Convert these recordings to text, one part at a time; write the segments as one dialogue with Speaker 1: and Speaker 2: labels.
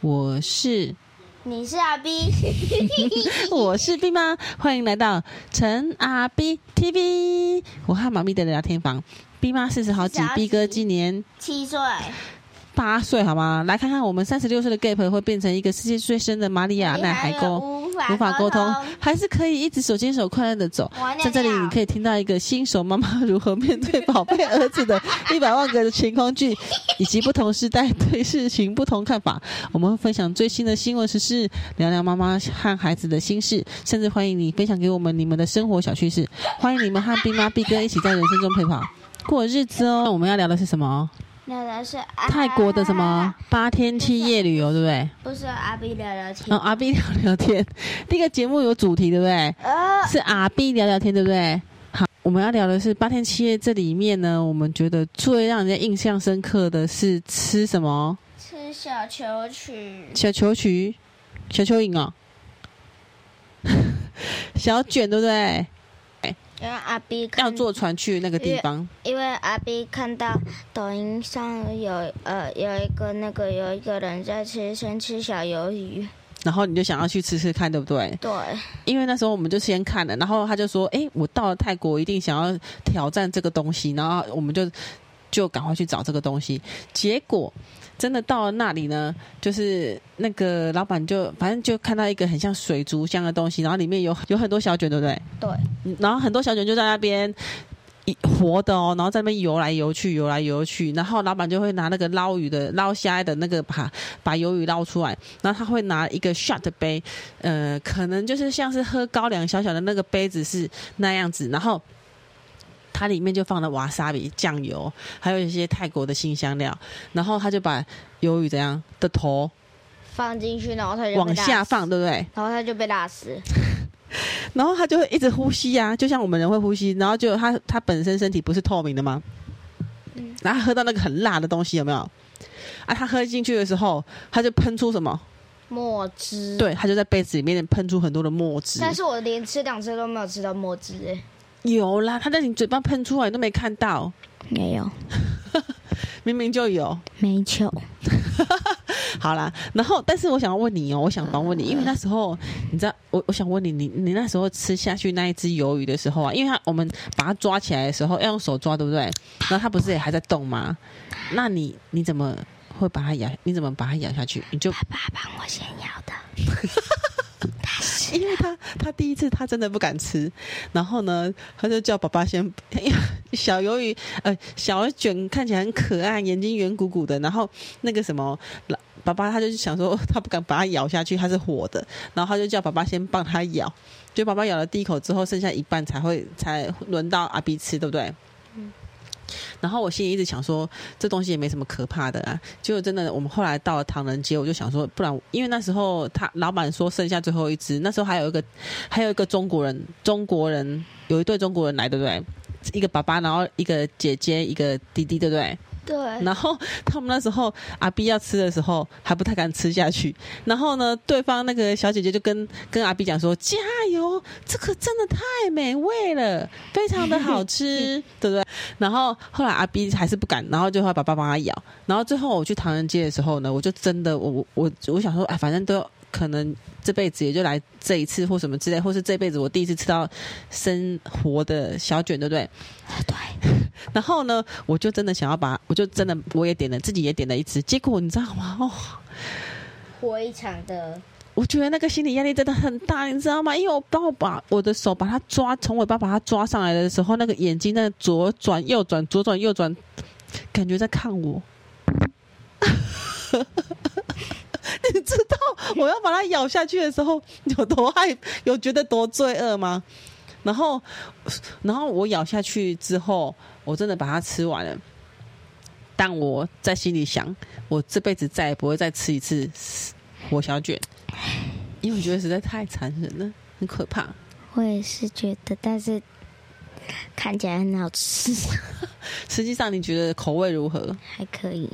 Speaker 1: 我是，
Speaker 2: 你是阿 B，
Speaker 1: 我是 B 妈，欢迎来到陈阿 B TV，我和妈咪的聊天房。B 妈四十好几，B 哥今年
Speaker 2: 七岁。
Speaker 1: 八岁好吗？来看看我们三十六岁的 Gap 会变成一个世界最深的玛利亚奈海沟，无法沟通，还是可以一直手牵手快乐的走。在这里，你可以听到一个新手妈妈如何面对宝贝儿子的 一百万个情况剧，以及不同时代对事情不同看法。我们会分享最新的新闻时事，聊聊妈妈和孩子的心事，甚至欢迎你分享给我们你们的生活小趣事。欢迎你们和 B 妈 B 哥一起在人生中陪跑过日子哦。那我们要聊的是什么？
Speaker 2: 聊的是
Speaker 1: 泰国的什么八天七夜旅游，对不对？
Speaker 2: 不是阿 B 聊聊天。
Speaker 1: 哦，阿 B 聊聊天，这个节目有主题，对不对？
Speaker 2: 呃，
Speaker 1: 是阿 B 聊聊天，对不对？好，我们要聊的是八天七夜，这里面呢，我们觉得最让人家印象深刻的是吃什么？
Speaker 2: 吃小球曲。
Speaker 1: 小球曲，小蚯蚓哦，小卷，对不对？
Speaker 2: 因为阿 B
Speaker 1: 要坐船去那个地方，
Speaker 2: 因为阿 B 看到抖音上有呃有一个那个有一个人在吃先吃小鱿鱼，
Speaker 1: 然后你就想要去吃吃看，对不对？
Speaker 2: 对，
Speaker 1: 因为那时候我们就先看了，然后他就说：“哎，我到了泰国一定想要挑战这个东西。”然后我们就就赶快去找这个东西，结果。真的到了那里呢，就是那个老板就反正就看到一个很像水族箱的东西，然后里面有有很多小卷，对不对？
Speaker 2: 对。
Speaker 1: 然后很多小卷就在那边活的哦，然后在那边游来游去，游来游去。然后老板就会拿那个捞鱼的、捞虾的那个把把鱿鱼捞出来，然后他会拿一个 shot 杯，呃，可能就是像是喝高粱小小的那个杯子是那样子，然后。它里面就放了瓦萨比酱油，还有一些泰国的新香料，然后他就把鱿鱼怎样的头
Speaker 2: 放进去，然后它就
Speaker 1: 往下放，对不对？
Speaker 2: 然后它就被辣死，
Speaker 1: 然后它就会一直呼吸呀、啊，就像我们人会呼吸，然后就他他本身身体不是透明的吗？嗯，然后喝到那个很辣的东西有没有？啊，他喝进去的时候，他就喷出什么？
Speaker 2: 墨汁。
Speaker 1: 对，他就在杯子里面喷出很多的墨汁。
Speaker 2: 但是我连吃两次都没有吃到墨汁哎。
Speaker 1: 有啦，他在你嘴巴喷出来都没看到，
Speaker 2: 没有，
Speaker 1: 明明就有，
Speaker 2: 没球。
Speaker 1: 好啦，然后但是我想要问你哦，我想访问你，因为那时候你知道，我我想问你，你你那时候吃下去那一只鱿鱼的时候啊，因为它我们把它抓起来的时候要用手抓，对不对？然后它不是也还在动吗？那你你怎么会把它咬？你怎么把它咬下去？你就
Speaker 2: 爸爸帮我先咬的。
Speaker 1: 因为他他第一次他真的不敢吃，然后呢，他就叫爸爸先，因为小鱿鱼呃小卷看起来很可爱，眼睛圆鼓鼓的，然后那个什么，爸爸他就想说他不敢把它咬下去，它是活的，然后他就叫爸爸先帮他咬，就爸爸咬了第一口之后，剩下一半才会才轮到阿 B 吃，对不对？然后我心里一直想说，这东西也没什么可怕的啊。结果真的，我们后来到了唐人街，我就想说，不然，因为那时候他老板说剩下最后一只，那时候还有一个还有一个中国人，中国人有一对中国人来，对不对？一个爸爸，然后一个姐姐，一个弟弟，对不对？
Speaker 2: 对，
Speaker 1: 然后他们那时候阿 B 要吃的时候还不太敢吃下去，然后呢，对方那个小姐姐就跟跟阿 B 讲说：“加油，这个真的太美味了，非常的好吃，对不对？”然后后来阿 B 还是不敢，然后就会把爸爸帮他咬，然后最后我去唐人街的时候呢，我就真的我我我想说，哎，反正都。可能这辈子也就来这一次，或什么之类，或是这辈子我第一次吃到生活的小卷，对不对？
Speaker 2: 对。
Speaker 1: 然后呢，我就真的想要把，我就真的我也点了，自己也点了一次。结果你知道吗？哦，
Speaker 2: 非常的，
Speaker 1: 我觉得那个心理压力真的很大，你知道吗？因为我当我把我的手把它抓，从尾巴把它抓上来的时候，那个眼睛在左转右转，左转右转，感觉在看我。你知道我要把它咬下去的时候有多害，有觉得多罪恶吗？然后，然后我咬下去之后，我真的把它吃完了。但我在心里想，我这辈子再也不会再吃一次火小卷，因为我觉得实在太残忍了，很可怕。
Speaker 2: 我也是觉得，但是看起来很好吃。
Speaker 1: 实际上，你觉得口味如何？
Speaker 2: 还可以。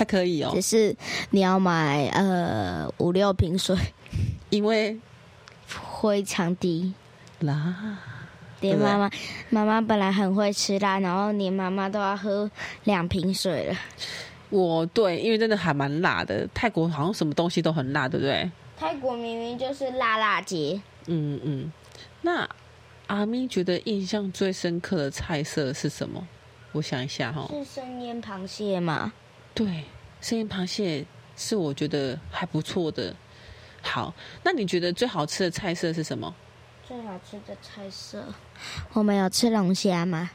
Speaker 1: 还可以哦，
Speaker 2: 只是你要买呃五六瓶水，
Speaker 1: 因为
Speaker 2: 非常低
Speaker 1: 辣。
Speaker 2: 连妈妈妈妈本来很会吃辣，然后连妈妈都要喝两瓶水了。
Speaker 1: 我对，因为真的还蛮辣的。泰国好像什么东西都很辣，对不对？
Speaker 2: 泰国明明就是辣辣街。
Speaker 1: 嗯嗯。那阿咪觉得印象最深刻的菜色是什么？我想一下哈。
Speaker 2: 是生腌螃蟹吗？
Speaker 1: 对，生腌螃蟹是我觉得还不错的。好，那你觉得最好吃的菜色是什么？
Speaker 2: 最好吃的菜色，我们有吃龙虾吗？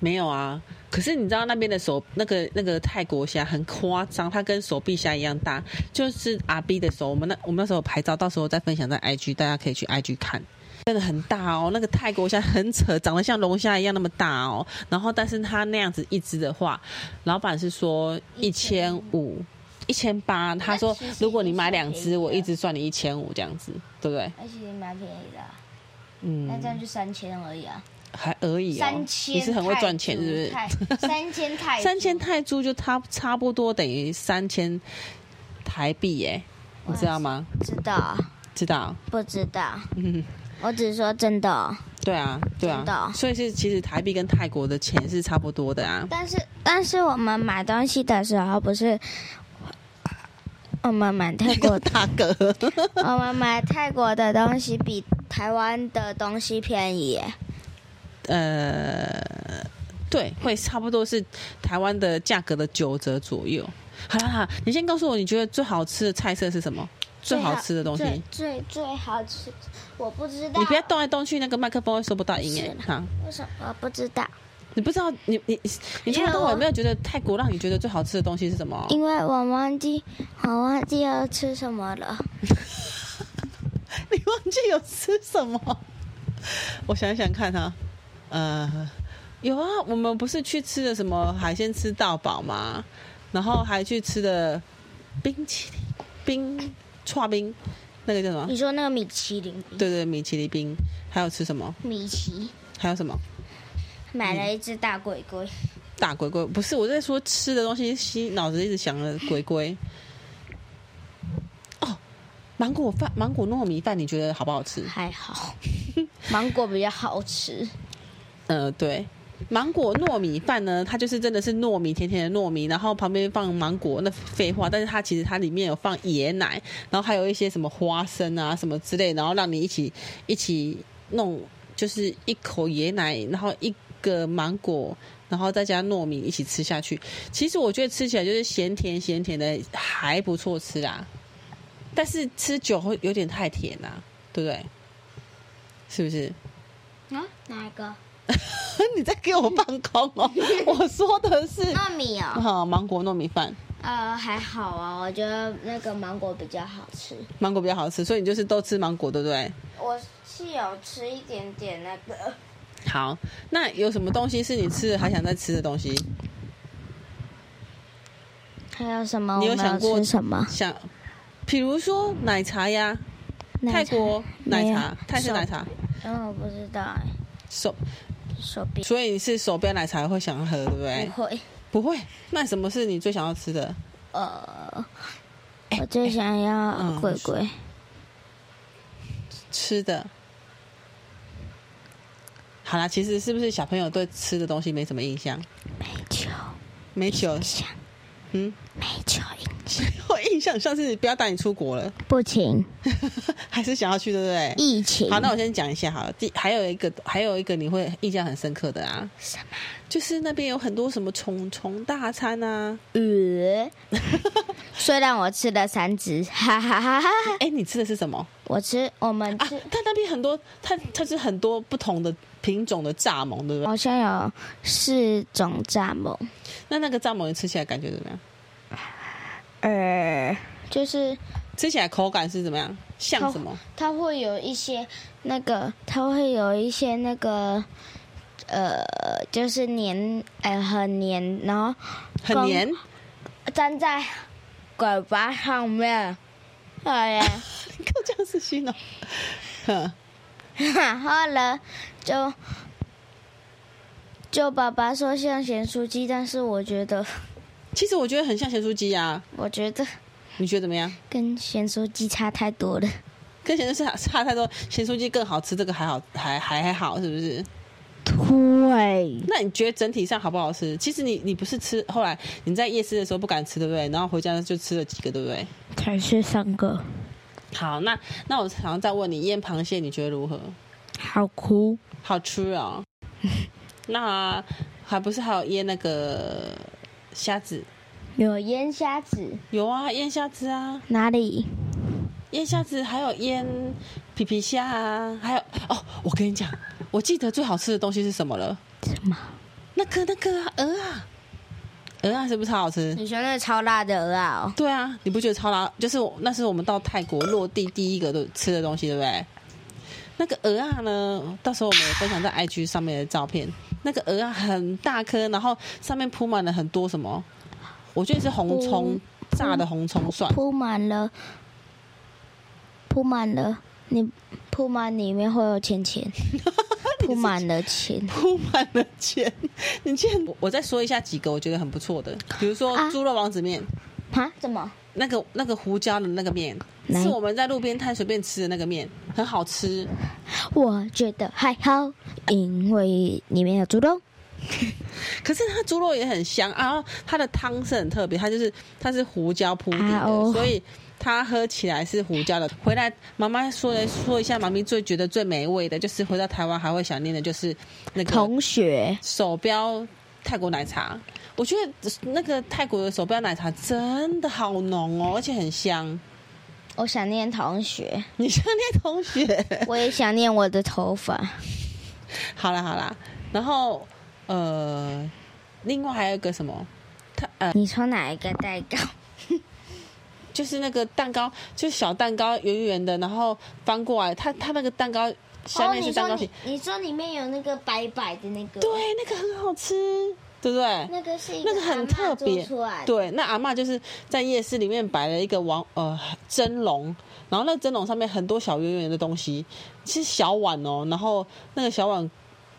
Speaker 1: 没有啊，可是你知道那边的手那个那个泰国虾很夸张，它跟手臂虾一样大，就是阿 B 的手。我们那我们那时候拍照，到时候再分享在 IG，大家可以去 IG 看，真的很大哦。那个泰国虾很扯，长得像龙虾一样那么大哦。然后，但是它那样子一只的话，老板是说一千五、一千八。他说如果你买两只，我一只算你一千五这样子，对不对？
Speaker 2: 而且蛮便宜的，
Speaker 1: 嗯，
Speaker 2: 那这样就三千而已啊。
Speaker 1: 还而已哦，
Speaker 2: 三千，
Speaker 1: 你是很会赚钱，是不是？
Speaker 2: 三千泰
Speaker 1: 三千泰铢就差差不多等于三千台币耶，你知道吗？
Speaker 2: 知道，
Speaker 1: 知道，
Speaker 2: 不知道。嗯，我只是说真的。
Speaker 1: 对啊，对啊。所以是其实台币跟泰国的钱是差不多的啊。
Speaker 2: 但是但是我们买东西的时候不是我们买泰国
Speaker 1: 大哥，
Speaker 2: 我们买泰国的东西比台湾的东西便宜。
Speaker 1: 呃，对，会差不多是台湾的价格的九折左右。好啦，好，你先告诉我，你觉得最好吃的菜色是什么？最好，吃的东西，
Speaker 2: 最最，最好吃，我不知道。
Speaker 1: 你不要动来动去，那个麦克风会收不到音哎。好，
Speaker 2: 为什么？我不知道。
Speaker 1: 你不知道？你你你听说我有没有觉得泰国让你觉得最好吃的东西是什么？
Speaker 2: 因为我忘记，我忘记要吃什么了。
Speaker 1: 你忘记有吃什么？我想想看哈。呃，有啊，我们不是去吃的什么海鲜吃到饱吗？然后还去吃的冰淇淋冰剉冰，那个叫什么？
Speaker 2: 你说那个米其林冰？
Speaker 1: 对对，米其林冰。还有吃什么？
Speaker 2: 米奇。还
Speaker 1: 有什么？
Speaker 2: 买了一只大龟龟。
Speaker 1: 大龟龟不是我在说吃的东西，心脑子一直想着龟龟。哦，芒果饭，芒果糯米饭，你觉得好不好吃？
Speaker 2: 还好，芒果比较好吃。
Speaker 1: 呃，对，芒果糯米饭呢，它就是真的是糯米，甜甜的糯米，然后旁边放芒果，那废话，但是它其实它里面有放椰奶，然后还有一些什么花生啊什么之类，然后让你一起一起弄，就是一口椰奶，然后一个芒果，然后再加糯米一起吃下去。其实我觉得吃起来就是咸甜咸甜的，还不错吃啊，但是吃久会有点太甜啦，对不对？是不是？
Speaker 2: 啊，哪一个？
Speaker 1: 你在给我放空哦！我说的是
Speaker 2: 糯米哦，
Speaker 1: 好，芒果糯米饭。
Speaker 2: 呃，还好啊，我觉得那个芒果比较好吃。
Speaker 1: 芒果比较好吃，所以你就是都吃芒果，对不对？
Speaker 2: 我是有吃一点点那个。
Speaker 1: 好，那有什么东西是你吃了还想再吃的东西？
Speaker 2: 还有什么？
Speaker 1: 你有想过
Speaker 2: 什么？
Speaker 1: 想，比如说奶茶呀，泰国奶茶，泰式奶茶。
Speaker 2: 嗯，我不知道哎。
Speaker 1: 手。
Speaker 2: 手边，
Speaker 1: 所以你是手边奶茶会想喝，对不对？
Speaker 2: 不会，
Speaker 1: 不会。那什么是你最想要吃的？
Speaker 2: 呃，我最想要龟龟、嗯、
Speaker 1: 吃的。好啦，其实是不是小朋友对吃的东西没什么印象？
Speaker 2: 没酒，
Speaker 1: 没酒。嗯，
Speaker 2: 没球。
Speaker 1: 我印象上次不要带你出国了，
Speaker 2: 不行，
Speaker 1: 还是想要去，对不对？
Speaker 2: 疫情。
Speaker 1: 好，那我先讲一下好了。第还有一个，还有一个你会印象很深刻的啊？
Speaker 2: 什么？
Speaker 1: 就是那边有很多什么虫虫大餐啊。
Speaker 2: 呃，虽然我吃了三只，哈哈哈哈。
Speaker 1: 哎，你吃的是什么？
Speaker 2: 我吃我们吃，
Speaker 1: 啊，它那边很多，它它是很多不同的品种的蚱蜢，对不对？
Speaker 2: 好像有四种蚱蜢。
Speaker 1: 那那个蚱蜢你吃起来感觉怎么样？
Speaker 2: 呃，就是
Speaker 1: 吃起来口感是怎么样？像什么？
Speaker 2: 它，会有一些那个，它会有一些那个，呃，就是黏，呃，很黏，然后
Speaker 1: 很黏，
Speaker 2: 粘在嘴巴上面。哎呀，
Speaker 1: 你够这样子形容，哼，
Speaker 2: 然后呢，就就爸爸说像咸酥鸡，但是我觉得。
Speaker 1: 其实我觉得很像咸酥鸡啊！
Speaker 2: 我觉得，
Speaker 1: 你觉得怎么样？
Speaker 2: 跟咸酥鸡差太多了。
Speaker 1: 跟咸酥鸡差太多，咸酥鸡更好吃，这个还好，还还还好，是不是？
Speaker 2: 对。
Speaker 1: 那你觉得整体上好不好吃？其实你你不是吃，后来你在夜市的时候不敢吃，对不对？然后回家就吃了几个，对不对？
Speaker 2: 才吃三个。
Speaker 1: 好，那那我想要再问你，腌螃蟹你觉得如何？
Speaker 2: 好哭，
Speaker 1: 好吃啊、哦。那还不是还有腌那个虾子？
Speaker 2: 有腌虾子？
Speaker 1: 有啊，腌虾子啊。
Speaker 2: 哪里？
Speaker 1: 腌虾子还有腌皮皮虾啊，还有哦，我跟你讲，我记得最好吃的东西是什么了？
Speaker 2: 什么？
Speaker 1: 那个那个鹅啊，鹅啊，是不是超好吃？
Speaker 2: 你说那个超辣的鹅啊、哦？
Speaker 1: 对啊，你不觉得超辣？就是那是我们到泰国落地第一个都吃的东西，对不对？那个鹅啊呢，到时候我们也分享在 IG 上面的照片。那个鹅啊很大颗，然后上面铺满了很多什么？我觉得是红葱，炸的红葱蒜，
Speaker 2: 铺满了。铺满了，你铺满里面会有钱钱，铺满了钱，
Speaker 1: 铺满了钱。你见我再说一下几个我觉得很不错的，比如说猪肉王子面，
Speaker 2: 啊？怎么？
Speaker 1: 那个那个胡椒的那个面，是我们在路边摊随便吃的那个面，很好吃。
Speaker 2: 我觉得还好，因为里面有猪肉。
Speaker 1: 可是它猪肉也很香啊，然后它的汤是很特别，它就是它是胡椒铺底的，啊哦、所以。它喝起来是胡椒的。回来，妈妈说来说一下，妈咪最觉得最美味的，就是回到台湾还会想念的，就是那个
Speaker 2: 同学
Speaker 1: 手标泰国奶茶。我觉得那个泰国的手标奶茶真的好浓哦，而且很香。
Speaker 2: 我想念同学，
Speaker 1: 你想念同学，
Speaker 2: 我也想念我的头发。
Speaker 1: 好啦好啦，然后呃，另外还有一个什么？他呃，
Speaker 2: 你说哪一个蛋糕？
Speaker 1: 就是那个蛋糕，就是小蛋糕，圆圆的，然后翻过来，它它那个蛋糕下面是蛋糕体。
Speaker 2: 哦，你，你说里面有那个白白的那个？
Speaker 1: 对，那个很好吃，对不对？
Speaker 2: 那个是
Speaker 1: 那个很特别。对，那阿嬷就是在夜市里面摆了一个王呃蒸笼，然后那个蒸笼上面很多小圆圆的东西，是小碗哦，然后那个小碗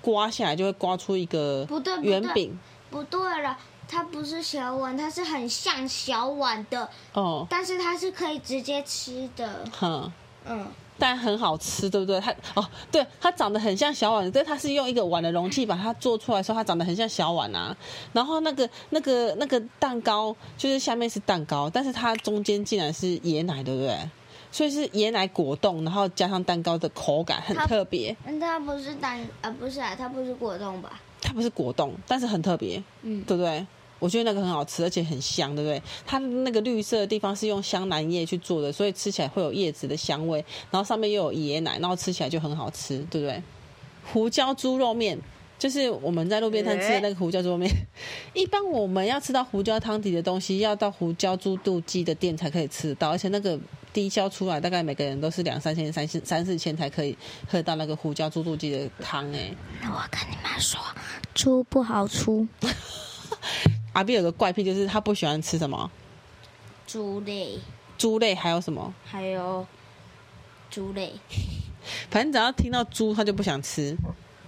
Speaker 1: 刮下来就会刮出一个圆饼。
Speaker 2: 不对了。它不是小碗，它是很像小碗的哦，但是它是可以直接吃的。
Speaker 1: 哼，嗯，但很好吃，对不对？它哦，对，它长得很像小碗，对，它是用一个碗的容器把它做出来的时候，它长得很像小碗啊。然后那个那个那个蛋糕，就是下面是蛋糕，但是它中间竟然是椰奶，对不对？所以是椰奶果冻，然后加上蛋糕的口感很特别。
Speaker 2: 嗯，它不是蛋啊，不是啊，它不是果冻吧？
Speaker 1: 它不是果冻，但是很特别，嗯，对不对？我觉得那个很好吃，而且很香，对不对？它那个绿色的地方是用香兰叶去做的，所以吃起来会有叶子的香味，然后上面又有椰奶，然后吃起来就很好吃，对不对？胡椒猪肉面就是我们在路边摊吃的那个胡椒猪肉面。一般我们要吃到胡椒汤底的东西，要到胡椒猪肚鸡的店才可以吃到，而且那个低消出来，大概每个人都是两三千、三四三四千才可以喝到那个胡椒猪肚鸡的汤。哎，
Speaker 2: 那我跟你们说，猪不好出。
Speaker 1: 阿 B 有个怪癖，就是他不喜欢吃什么
Speaker 2: 猪类。
Speaker 1: 猪类还有什么？
Speaker 2: 还有猪类。
Speaker 1: 反正只要听到猪，他就不想吃。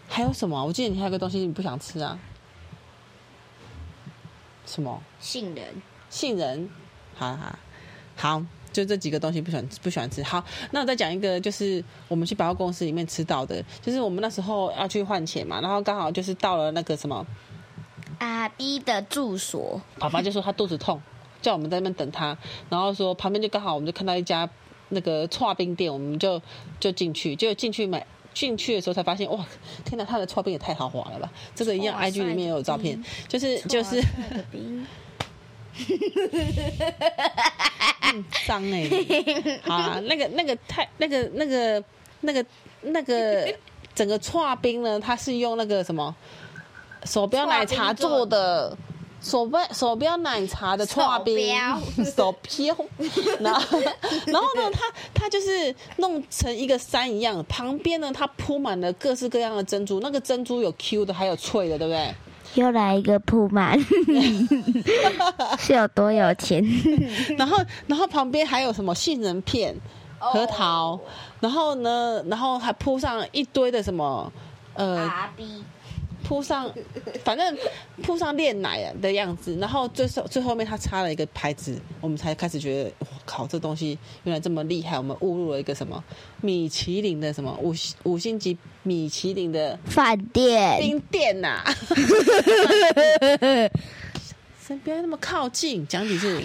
Speaker 1: 还有什么？我记得你还有个东西你不想吃啊？什么？
Speaker 2: 杏仁。
Speaker 1: 杏仁。好好好，就这几个东西不喜欢不喜欢吃。好，那我再讲一个，就是我们去百货公司里面吃到的，就是我们那时候要去换钱嘛，然后刚好就是到了那个什么。
Speaker 2: 阿 B 的住所，
Speaker 1: 爸爸就说他肚子痛，叫我们在那边等他。然后说旁边就刚好，我们就看到一家那个剉冰店，我们就就进去。就进去买进去的时候才发现，哇，天哪，他的剉冰也太豪华了吧！这个一样，IG 里面也有照片，就是就是。嗯，脏哎、啊，那个那个太那个那个那个那个整个剉冰呢，它是用那个什么？手表奶茶做的，手表手表奶茶的搓冰，手表，然后然后呢，它它就是弄成一个山一样，旁边呢，它铺满了各式各样的珍珠，那个珍珠有 Q 的，还有脆的，对不对？
Speaker 2: 又来一个铺满，是有多有钱？
Speaker 1: 然后然后旁边还有什么杏仁片、核桃，然后呢，然后还铺上一堆的什么呃。铺上，反正铺上炼奶的样子，然后最后最后面他插了一个牌子，我们才开始觉得，我靠，这东西原来这么厉害，我们误入了一个什么米其林的什么五五星级米其林的
Speaker 2: 饭店
Speaker 1: 冰店呐、啊。先不要那么靠近，讲几次。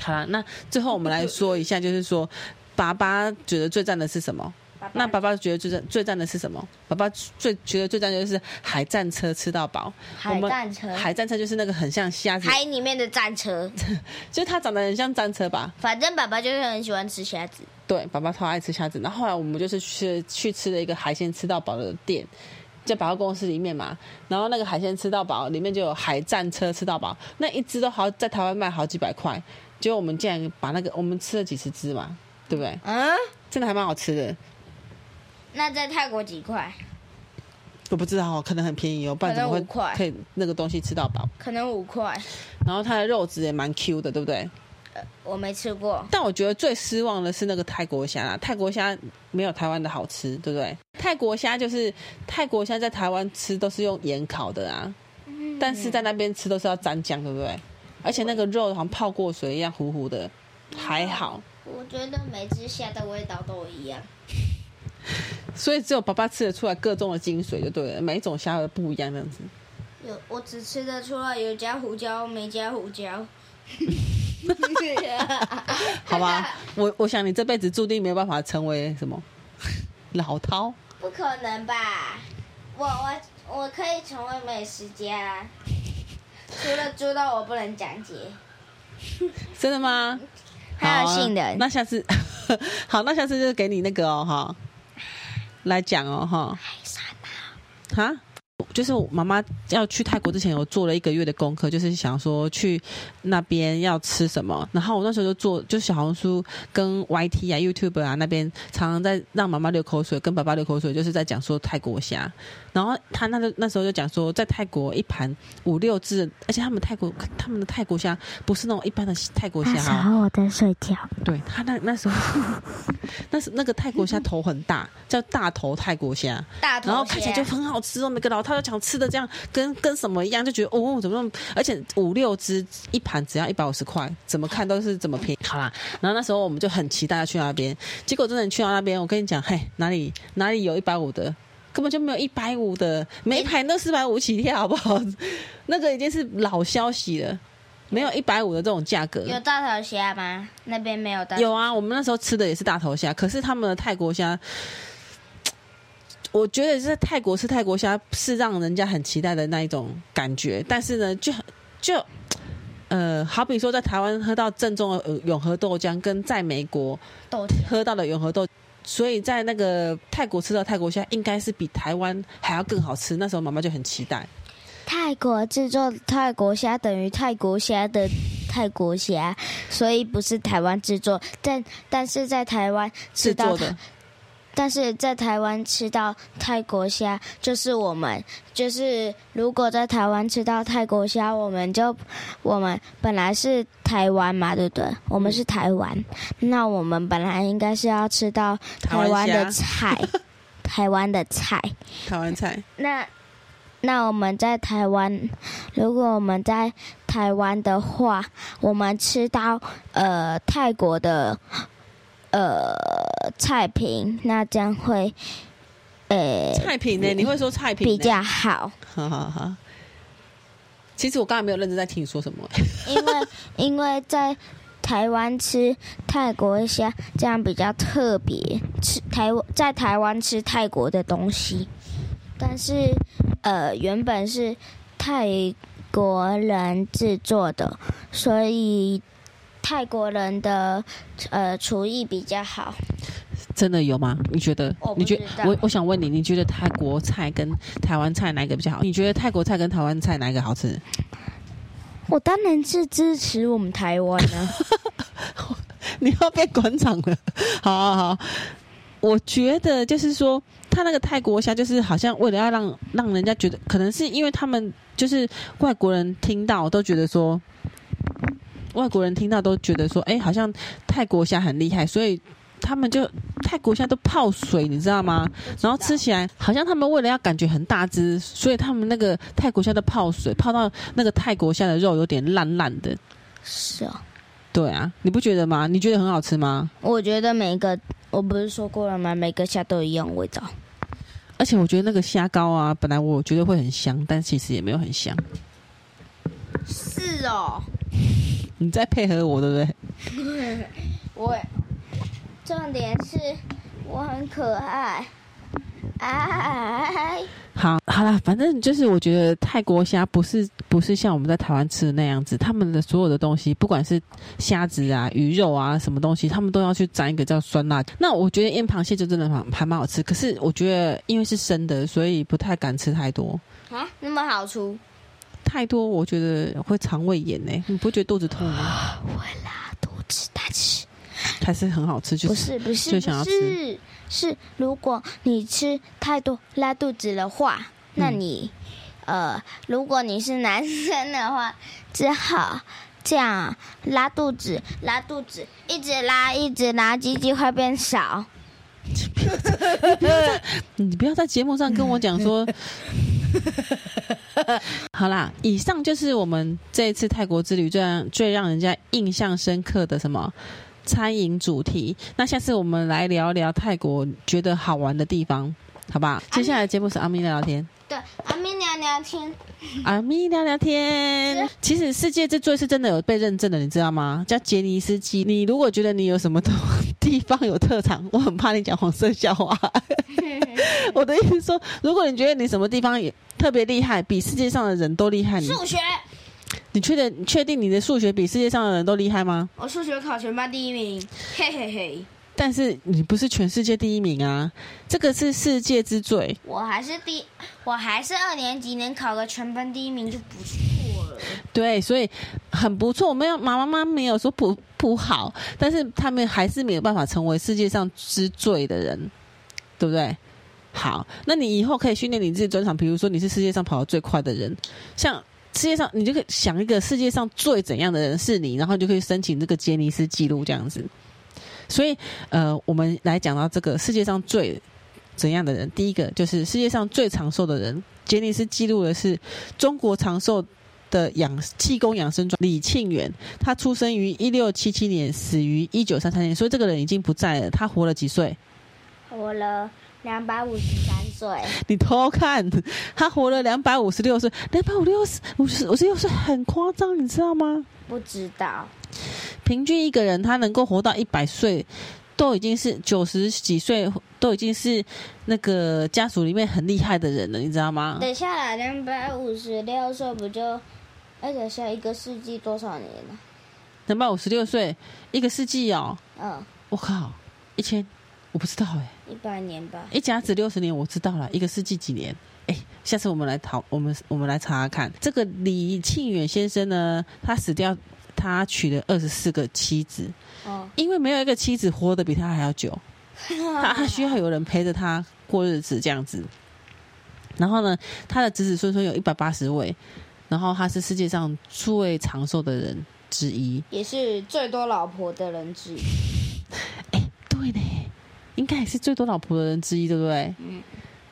Speaker 1: 好了，那最后我们来说一下，就是说，爸爸觉得最赞的是什么？爸爸那爸爸觉得最赞最赞的是什么？爸爸最觉得最赞的就是海战车吃到饱。
Speaker 2: 海战车，
Speaker 1: 海战车就是那个很像虾子
Speaker 2: 海里面的战车，
Speaker 1: 就是它长得很像战车吧？
Speaker 2: 反正爸爸就是很喜欢吃虾子。
Speaker 1: 对，爸爸超爱吃虾子。然后后来我们就是去去吃了一个海鲜吃到饱的店，在百货公司里面嘛。然后那个海鲜吃到饱里面就有海战车吃到饱，那一只都好在台湾卖好几百块。结果我们竟然把那个我们吃了几十只嘛，对不对？嗯，真的还蛮好吃的。
Speaker 2: 那在泰国几块？
Speaker 1: 我不知道，可能很便宜哦，不然怎么会可以那个东西吃到饱？
Speaker 2: 可能五块。
Speaker 1: 然后它的肉质也蛮 Q 的，对不对？
Speaker 2: 呃，我没吃过。
Speaker 1: 但我觉得最失望的是那个泰国虾啊，泰国虾没有台湾的好吃，对不对？泰国虾就是泰国虾，在台湾吃都是用盐烤的啊，嗯，但是在那边吃都是要沾酱，对不对？而且那个肉好像泡过水一样糊糊的，还好。
Speaker 2: 我觉得每只虾的味道都一样，
Speaker 1: 所以只有爸爸吃得出来各种的精髓就对了，每一种虾都不一样这样子。
Speaker 2: 有，我只吃得出来有加胡椒没加胡椒。
Speaker 1: 好吧，我我想你这辈子注定没有办法成为什么 老饕。
Speaker 2: 不可能吧？我我我可以成为美食家。除了猪肉，我不能讲解。
Speaker 1: 真的吗？
Speaker 2: 还有杏仁。
Speaker 1: 那下次，好，那下次就给你那个哦，哈，来讲哦，哈。哈？就是妈妈要去泰国之前，有做了一个月的功课，就是想说去那边要吃什么。然后我那时候就做，就小红书跟 YT 啊、YouTube 啊那边，常常在让妈妈流口水，跟爸爸流口水，就是在讲说泰国虾。然后他那个那时候就讲说，在泰国一盘五六只，而且他们泰国他们的泰国虾不是那种一般的泰国虾。那时
Speaker 2: 候我在睡觉。
Speaker 1: 对他那那时候，那是那个泰国虾头很大，叫大头泰国虾。
Speaker 2: 大头。
Speaker 1: 然后看起来就很好吃哦，每个老他都想吃的这样，跟跟什么一样，就觉得哦怎么那么，而且五六只一盘只要一百五十块，怎么看都是怎么便宜。好啦，然后那时候我们就很期待要去那边，结果真的去到那边，我跟你讲，嘿，哪里哪里有一百五的？根本就没有一百五的，每一盘都四百五起跳，好不好？那个已经是老消息了，没有一百五的这种价格。
Speaker 2: 有大头虾吗？那边没有大头。
Speaker 1: 有啊，我们那时候吃的也是大头虾，可是他们的泰国虾，我觉得在泰国吃泰国虾是让人家很期待的那一种感觉，但是呢，就就呃，好比说在台湾喝到正宗的永和豆浆，跟在美国喝到的永和豆。所以在那个泰国吃到泰国虾，应该是比台湾还要更好吃。那时候妈妈就很期待。
Speaker 2: 泰国制作泰国虾等于泰国虾的泰国虾，所以不是台湾制作。但但是在台湾吃到的。但是在台湾吃到泰国虾，就是我们就是如果在台湾吃到泰国虾，我们就我们本来是台湾嘛，对不对？我们是台湾，那我们本来应该是要吃到台湾的菜，台湾的菜，
Speaker 1: 台湾菜。
Speaker 2: 那那我们在台湾，如果我们在台湾的话，我们吃到呃泰国的。呃，菜品那将会，呃，
Speaker 1: 菜品呢？你会说菜品
Speaker 2: 比较好？
Speaker 1: 好好好。其实我刚才没有认真在听你说什么。
Speaker 2: 因为因为在台湾吃泰国虾，这样比较特别。吃台在台湾吃泰国的东西，但是呃，原本是泰国人制作的，所以。泰国人的呃厨艺比较好，
Speaker 1: 真的有吗？你觉得？你觉我我想问你，你觉得泰国菜跟台湾菜哪一个比较好？你觉得泰国菜跟台湾菜哪一个好吃？
Speaker 2: 我当然是支持我们台湾呢。
Speaker 1: 你要变馆长了，好好好。我觉得就是说，他那个泰国虾，就是好像为了要让让人家觉得，可能是因为他们就是外国人听到都觉得说。外国人听到都觉得说，哎，好像泰国虾很厉害，所以他们就泰国虾都泡水，你知道吗？然后吃起来好像他们为了要感觉很大只，所以他们那个泰国虾都泡水，泡到那个泰国虾的肉有点烂烂的。
Speaker 2: 是啊，
Speaker 1: 对啊，你不觉得吗？你觉得很好吃吗？
Speaker 2: 我觉得每一个，我不是说过了吗？每个虾都一样味道。
Speaker 1: 而且我觉得那个虾膏啊，本来我觉得会很香，但其实也没有很香。
Speaker 2: 是哦。
Speaker 1: 你在配合我，对不
Speaker 2: 对？我重点是我很可爱，哎，
Speaker 1: 好好啦，反正就是我觉得泰国虾不是不是像我们在台湾吃的那样子，他们的所有的东西，不管是虾子啊、鱼肉啊、什么东西，他们都要去沾一个叫酸辣。那我觉得腌螃蟹就真的还还蛮好吃，可是我觉得因为是生的，所以不太敢吃太多
Speaker 2: 啊。那么好吃？
Speaker 1: 太多，我觉得会肠胃炎呢。你不觉得肚子痛吗？
Speaker 2: 会拉肚子，但是
Speaker 1: 还是很好吃，就是
Speaker 2: 不是不是
Speaker 1: 就想要吃。
Speaker 2: 是是，如果你吃太多拉肚子的话，那你、嗯、呃，如果你是男生的话，只好这样拉肚子，拉肚子，一直拉一直拉，鸡鸡会变少。
Speaker 1: 你不要在节目上跟我讲说。好啦，以上就是我们这一次泰国之旅最让最让人家印象深刻的什么餐饮主题。那下次我们来聊聊泰国觉得好玩的地方，好不好？接下来节目是阿咪聊聊天。
Speaker 2: 对，阿咪聊聊天。
Speaker 1: 阿咪聊聊天。其实世界之最是真的有被认证的，你知道吗？叫杰尼斯基。你如果觉得你有什么地方有特长，我很怕你讲黄色笑话。我的意思说，如果你觉得你什么地方也特别厉害，比世界上的人都厉害，
Speaker 2: 数学，
Speaker 1: 你确定确定你的数学比世界上的人都厉害吗？
Speaker 2: 我数学考全班第一名，嘿嘿嘿。
Speaker 1: 但是你不是全世界第一名啊，这个是世界之最。
Speaker 2: 我还是第，我还是二年级能考个全班第一名就不错了。
Speaker 1: 对，所以很不错。没有妈妈妈没有说不不好，但是他们还是没有办法成为世界上之最的人，对不对？好，那你以后可以训练你自己专场，比如说你是世界上跑得最快的人，像世界上你就可以想一个世界上最怎样的人是你，然后你就可以申请这个杰尼斯纪录这样子。所以，呃，我们来讲到这个世界上最怎样的人，第一个就是世界上最长寿的人，杰尼斯记录的是中国长寿的养气功养生专李庆元，他出生于一六七七年，死于一九三三年，所以这个人已经不在了。他活了几岁？
Speaker 2: 活了。两百五十三岁，
Speaker 1: 你偷看，他活了两百五十六岁，两百五六十五十五十六岁很夸张，你知道吗？
Speaker 2: 不知道。
Speaker 1: 平均一个人他能够活到一百岁，都已经是九十几岁，都已经是那个家属里面很厉害的人了，你知道吗？
Speaker 2: 等下来两百五十六岁不就，而且下一个世纪多少年了？
Speaker 1: 两百五十六岁，一个世纪哦。
Speaker 2: 嗯。
Speaker 1: 我靠，一千。我不知道哎，
Speaker 2: 一百年吧。
Speaker 1: 一甲子六十年，我知道了。一个世纪几年？哎，下次我们来讨，我们我们来查查看。这个李庆远先生呢，他死掉，他娶了二十四个妻子。哦。因为没有一个妻子活得比他还要久，他 他需要有人陪着他过日子这样子。然后呢，他的子子孙孙有一百八十位，然后他是世界上最长寿的人之一，
Speaker 2: 也是最多老婆的人之一。
Speaker 1: 哎，对呢。应该也是最多老婆的人之一，对不对？
Speaker 2: 嗯。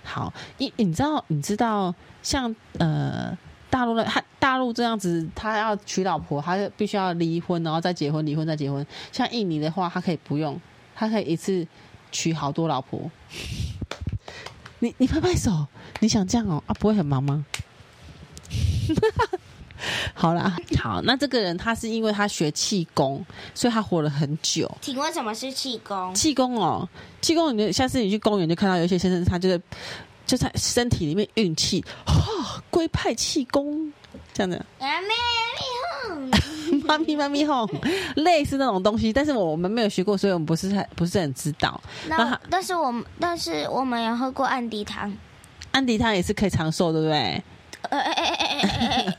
Speaker 1: 好，你你知道你知道像呃大陆的他大陆这样子，他要娶老婆，他就必须要离婚，然后再结婚，离婚再结婚。像印尼的话，他可以不用，他可以一次娶好多老婆。你你拍拍手，你想这样哦？啊，不会很忙吗？好啦，好，那这个人他是因为他学气功，所以他活了很久。
Speaker 2: 请问什么是气功？
Speaker 1: 气功哦，气功，你下次你去公园就看到有一些先生，他就是就在身体里面运气，哈，龟派气功这样的。妈咪咪哄，妈咪妈咪哄，类似那种东西，但是我们没有学过，所以我们不是太不是很知道。
Speaker 2: 那但是我们但是我们有喝过安迪汤，
Speaker 1: 安迪汤也是可以长寿，对不对？呃哎哎哎哎哎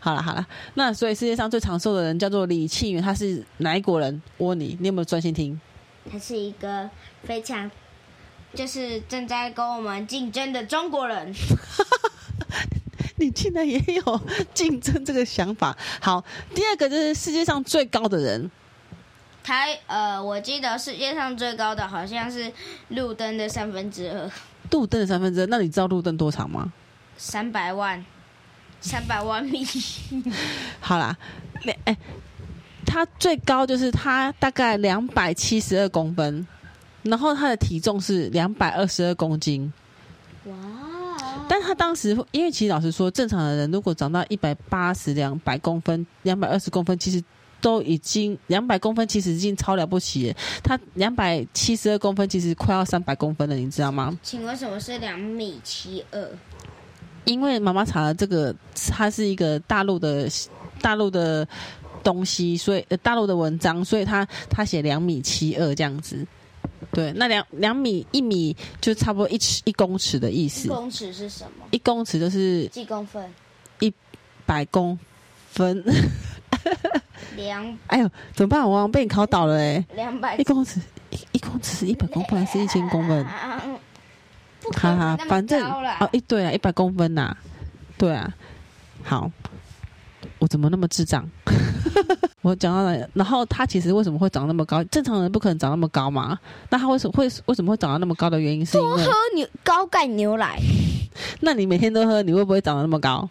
Speaker 1: 好了好了，那所以世界上最长寿的人叫做李庆元，他是哪一国人？我问你，你有没有专心听？
Speaker 2: 他是一个非常，就是正在跟我们竞争的中国人。
Speaker 1: 你竟然也有 竞争这个想法？好，第二个就是世界上最高的人，
Speaker 2: 他呃，我记得世界上最高的好像是路灯的三分之二。
Speaker 1: 路灯的三分之二，那你知道路灯多长吗？
Speaker 2: 三百万，三百万米。
Speaker 1: 好啦，那哎，它最高就是它大概两百七十二公分，然后他的体重是两百二十二公斤。哇！但他当时，因为其实老实说，正常的人如果长到一百八十、两百公分、两百二十公分，其实。都已经两百公分，其实已经超了不起了。他两百七十二公分，其实快要三百公分了，你知道吗？
Speaker 2: 请问什么是两米七二？
Speaker 1: 因为妈妈查了这个，它是一个大陆的大陆的东西，所以大陆的文章，所以他他写两米七二这样子。对，那两两米一米就差不多一尺一公尺的意思。一
Speaker 2: 公尺是什么？
Speaker 1: 一公尺就是
Speaker 2: 几公分？
Speaker 1: 一百公分。
Speaker 2: 两
Speaker 1: 哎呦，怎么办？我被你考倒了哎！
Speaker 2: 两百
Speaker 1: 一公尺，一一公尺是一百公分还是一千公分？
Speaker 2: 哈哈，
Speaker 1: 反正哦，一对啊，一百公分呐、啊，对啊。好，我怎么那么智障？我讲到了，然后他其实为什么会长那么高？正常人不可能长那么高嘛。那他为什么会为什么会长到那么高的原因是因为
Speaker 2: 多喝牛高钙牛奶。
Speaker 1: 那你每天都喝，你会不会长得那么高？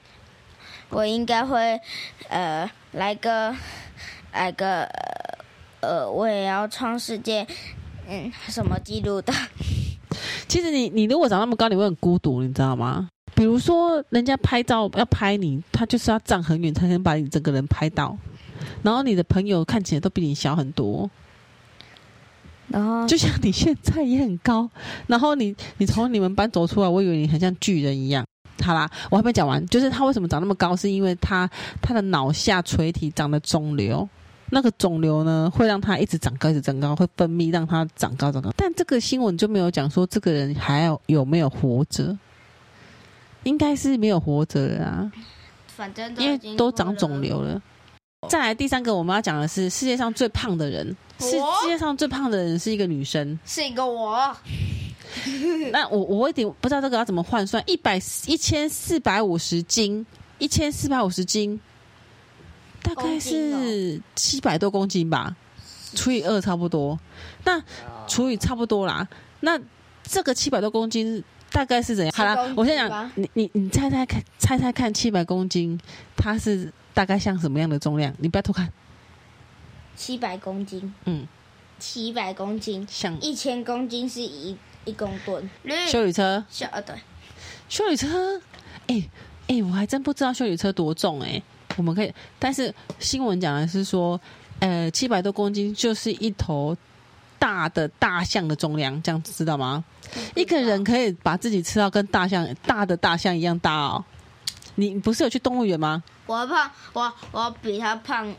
Speaker 2: 我应该会，呃，来个。来个呃，我也要创世界，嗯，什么记录的？
Speaker 1: 其实你你如果长那么高，你会很孤独，你知道吗？比如说，人家拍照要拍你，他就是要站很远才能把你整个人拍到，然后你的朋友看起来都比你小很多，然后就像你现在也很高，然后你你从你们班走出来，我以为你很像巨人一样。好啦，我还没讲完，就是他为什么长那么高，是因为他他的脑下垂体长了肿瘤。那个肿瘤呢，会让他一直长高，一直长高，会分泌让他长高，长高。但这个新闻就没有讲说这个人还有有没有活着，应该是没有活着了啊。
Speaker 2: 反正
Speaker 1: 因为都长肿瘤了。再来第三个，我们要讲的是世界上最胖的人。世世界上最胖的人是一个女生，
Speaker 2: 是一个我。
Speaker 1: 那我我一点不知道这个要怎么换算，一百一千四百五十斤，一千四百五十斤。大概是七百多公斤吧，除以二差不多。那除以差不多啦。那这个七百多公斤大概是怎样？好了，我先讲，你你你猜猜看，猜猜看，七百公斤它是大概像什么样的重量？你不要偷看。
Speaker 2: 七百公斤，嗯，七百公斤像一千公斤是一一公吨。
Speaker 1: 修理车，
Speaker 2: 修呃对，
Speaker 1: 修理车，哎、欸、哎、欸，我还真不知道修理车多重哎、欸。我们可以，但是新闻讲的是说，呃，七百多公斤就是一头大的大象的重量，这样子知道吗？一个人可以把自己吃到跟大象大的大象一样大哦。你不是有去动物园吗？
Speaker 2: 我胖，我我比他胖，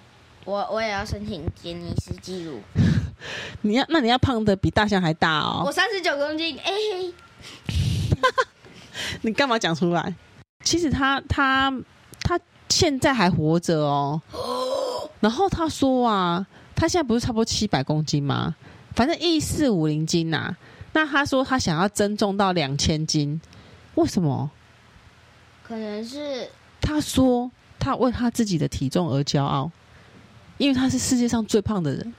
Speaker 2: 我我也要申请吉尼斯纪录。
Speaker 1: 你要那你要胖的比大象还大哦。
Speaker 2: 我三十九公斤，哎、欸，
Speaker 1: 你干嘛讲出来？其实他他他。他现在还活着哦，然后他说啊，他现在不是差不多七百公斤吗？反正一四五零斤呐、啊。那他说他想要增重到两千斤，为什么？
Speaker 2: 可能是
Speaker 1: 他说他为他自己的体重而骄傲，因为他是世界上最胖的人，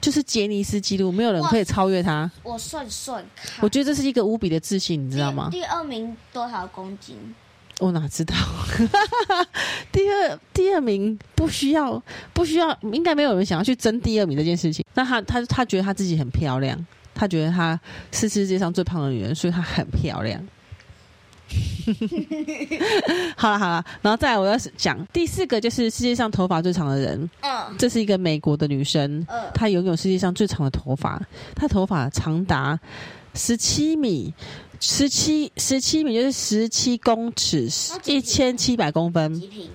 Speaker 1: 就是杰尼斯纪录，没有人可以超越他。
Speaker 2: 我算算看，
Speaker 1: 我觉得这是一个无比的自信，你知道吗？
Speaker 2: 第，第二名多少公斤？
Speaker 1: 我哪知道？第二第二名不需要不需要，应该没有人想要去争第二名这件事情。那她她她觉得她自己很漂亮，她觉得她是世界上最胖的女人，所以她很漂亮。好了好了，然后再来我要讲第四个，就是世界上头发最长的人。嗯，这是一个美国的女生，嗯，她拥有世界上最长的头发，她头发长达十七米。十七十七米就是十七公尺，一千七百公分，几平？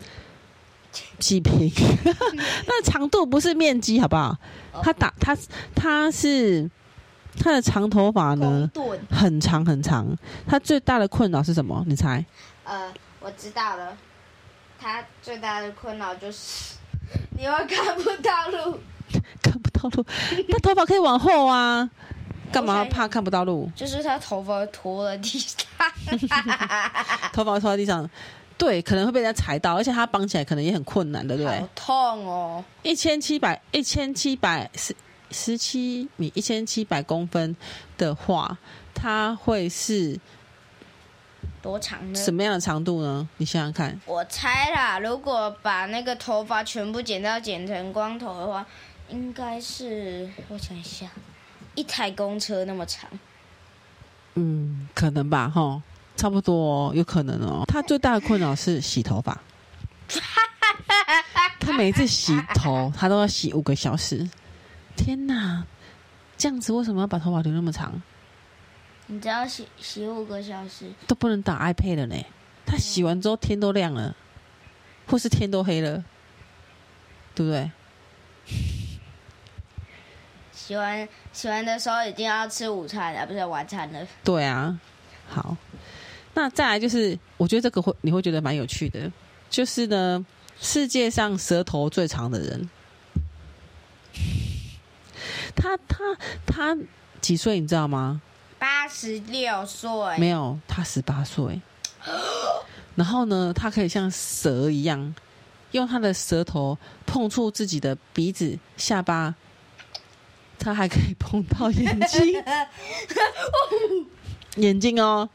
Speaker 1: 几平？那长度不是面积，好不好？他打他他是他的长头发呢，很长很长。他最大的困扰是什么？你猜？
Speaker 2: 呃，我知道了。他最大的困扰就是你会看不到路，
Speaker 1: 看不到路。他头发可以往后啊。干嘛怕看不到路？
Speaker 2: 就是他头发拖在地上，
Speaker 1: 头发拖在地上，对，可能会被人家踩到，而且他绑起来可能也很困难，对不对？
Speaker 2: 好痛哦！
Speaker 1: 一千七百，一千七百十十七米一千七百公分的话，它会是
Speaker 2: 多长呢？
Speaker 1: 什么样的长度呢？你想想看。
Speaker 2: 我猜啦，如果把那个头发全部剪掉，剪成光头的话，应该是我想一下，一台公车那么长。
Speaker 1: 嗯，可能吧，哈，差不多哦，有可能哦。他最大的困扰是洗头发。他每一次洗头，他都要洗五个小时。天哪，这样子为什么要把头发留那么长？
Speaker 2: 你只要洗洗五个小时
Speaker 1: 都不能打 iPad 了呢。他洗完之后天都亮了，或是天都黑了，对不对？
Speaker 2: 洗完洗完的时候已经要吃午餐了，不是晚餐了。
Speaker 1: 对啊，好，那再来就是，我觉得这个会你会觉得蛮有趣的，就是呢。世界上舌头最长的人，他他他几岁？你知道吗？
Speaker 2: 八十六岁。
Speaker 1: 没有，他十八岁。然后呢，他可以像蛇一样，用他的舌头碰触自己的鼻子、下巴，他还可以碰到眼睛，眼睛哦。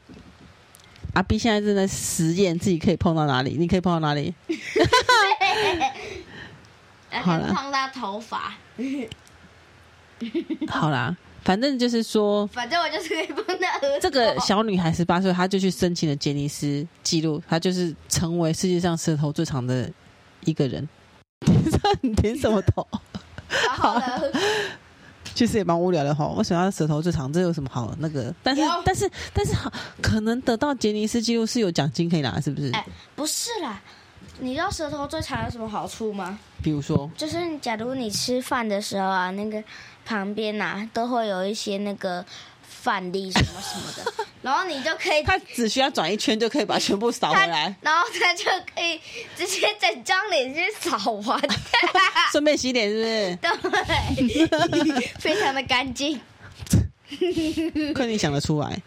Speaker 1: 阿 B 现在正在实验自己可以碰到哪里，你可以碰到哪里？
Speaker 2: 好了，碰到头发。
Speaker 1: 好啦，反正就是说，
Speaker 2: 反正我就是可以碰到。
Speaker 1: 这个小女孩十八岁，她就去申请了吉尼斯纪录，她就是成为世界上舌头最长的一个人。你点什么头？
Speaker 2: 好了。
Speaker 1: 其实也蛮无聊的哈，为什么要舌头最长？这有什么好那个？但是但是但是好，可能得到杰尼斯纪录是有奖金可以拿，是不是？哎，
Speaker 2: 不是啦，你知道舌头最长有什么好处吗？
Speaker 1: 比如说，
Speaker 2: 就是假如你吃饭的时候啊，那个旁边呐、啊、都会有一些那个。饭粒什么什么的，然后你就可以，
Speaker 1: 他只需要转一圈就可以把全部扫回来，
Speaker 2: 然后他就可以直接整张脸去扫完，
Speaker 1: 顺便洗脸是不
Speaker 2: 是？对，非常的干净。
Speaker 1: 亏你想得出来，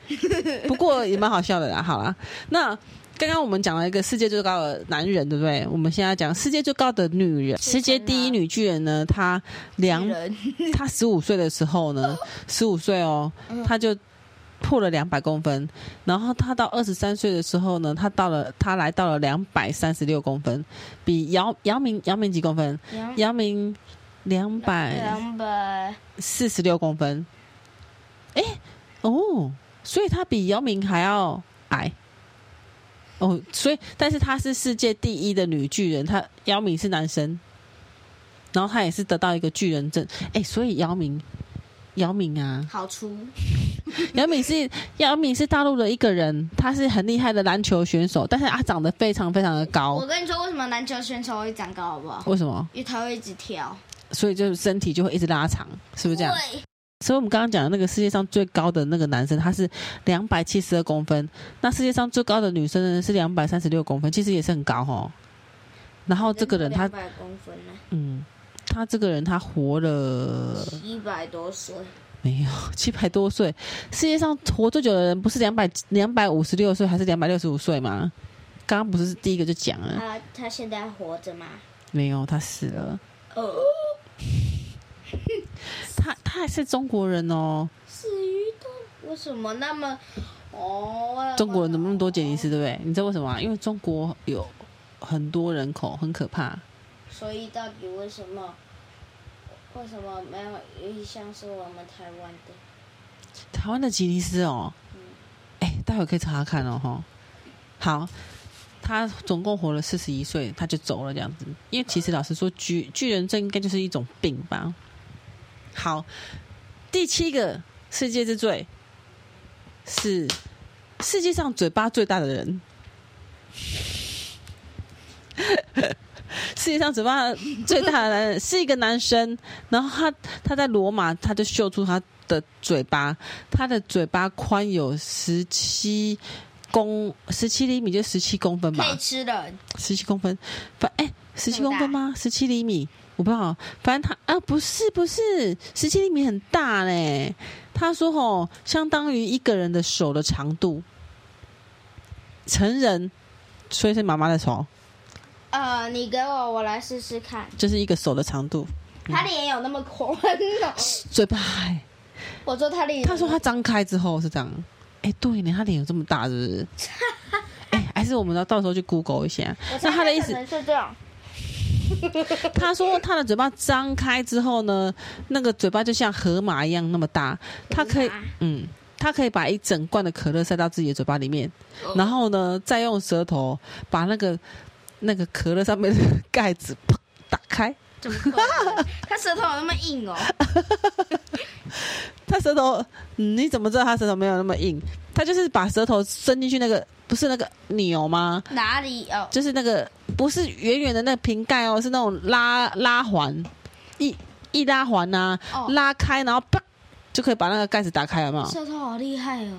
Speaker 1: 不过也蛮好笑的啦。好啦，那刚刚我们讲了一个世界最高的男人，对不对？我们现在讲世界最高的女人，世界第一女巨人呢？她两，她十五岁的时候呢，十五岁哦，她就破了两百公分。然后她到二十三岁的时候呢，她到了，她来到了两百三十六公分，比姚姚明姚明几公分？姚明两百两百四十六公分。哎，哦，所以她比姚明还要矮，哦，所以但是她是世界第一的女巨人，她姚明是男生，然后她也是得到一个巨人证，哎，所以姚明，姚明啊，
Speaker 2: 好粗，
Speaker 1: 姚明是 姚明是大陆的一个人，他是很厉害的篮球选手，但是他长得非常非常的高。
Speaker 2: 我跟你说，为什么篮球选手会长高，好不好？
Speaker 1: 为什么？
Speaker 2: 因为他会一直跳，
Speaker 1: 所以就是身体就会一直拉长，是不是这样？对。所以，我们刚刚讲的那个世界上最高的那个男生，他是两百七十二公分。那世界上最高的女生呢，是两百三十六公分，其实也是很高哦。然后这个人他，嗯，他这个人他活了
Speaker 2: 七百多岁，
Speaker 1: 没有七百多岁。世界上活最久的人不是两百两百五十六岁，还是两百六十五岁吗？刚刚不是第一个就讲了。
Speaker 2: 他他现在活着吗？
Speaker 1: 没有，他死了。哦。他他还是中国人哦。
Speaker 2: 死鱼的为什么那么哦？
Speaker 1: 中国人怎么那么多杰尼斯，对不对？你知道为什么吗？因为中国有很多人口，很可怕。
Speaker 2: 所以到底为什么？为什么没有一项是我们台湾的？
Speaker 1: 台湾的吉尼斯哦。嗯。哎，待会可以查查看哦，哈。好，他总共活了四十一岁，他就走了这样子。因为其实老实说，巨巨人症应该就是一种病吧。好，第七个世界之最是世界上嘴巴最大的人。世界上嘴巴最大的男人是一个男生，然后他他在罗马，他就秀出他的嘴巴，他的嘴巴宽有十七公十七厘米，就十七公分吧。
Speaker 2: 可以吃的，
Speaker 1: 十七公分，不哎，十七公分吗？十七厘米。我不知道，反正他啊，不是不是，十七厘米很大嘞。他说吼，相当于一个人的手的长度。成人，所以是妈妈的手。
Speaker 2: 呃，你给我，我来试试看。
Speaker 1: 就是一个手的长度。
Speaker 2: 他脸有那么宽哦？
Speaker 1: 嘴巴。
Speaker 2: 我说他脸，
Speaker 1: 他说他张开之后是这样。哎，对呢，他脸有这么大，是不是？哎，还是我们要到时候去 Google 一下。那他的意思
Speaker 2: 是这样。
Speaker 1: 他说他的嘴巴张开之后呢，那个嘴巴就像河马一样那么大，他可以，嗯，他可以把一整罐的可乐塞到自己的嘴巴里面，然后呢，再用舌头把那个那个可乐上面的盖子砰打开。
Speaker 2: 怎么可能？他舌头有那么硬哦？
Speaker 1: 他舌头，你怎么知道他舌头没有那么硬？他就是把舌头伸进去那个，不是那个钮吗？
Speaker 2: 哪里哦？
Speaker 1: 就是那个，不是圆圆的那个瓶盖哦，是那种拉拉环，一一拉环呐、啊，哦、拉开然后啪就可以把那个盖子打开了嘛。
Speaker 2: 舌头好厉害哦！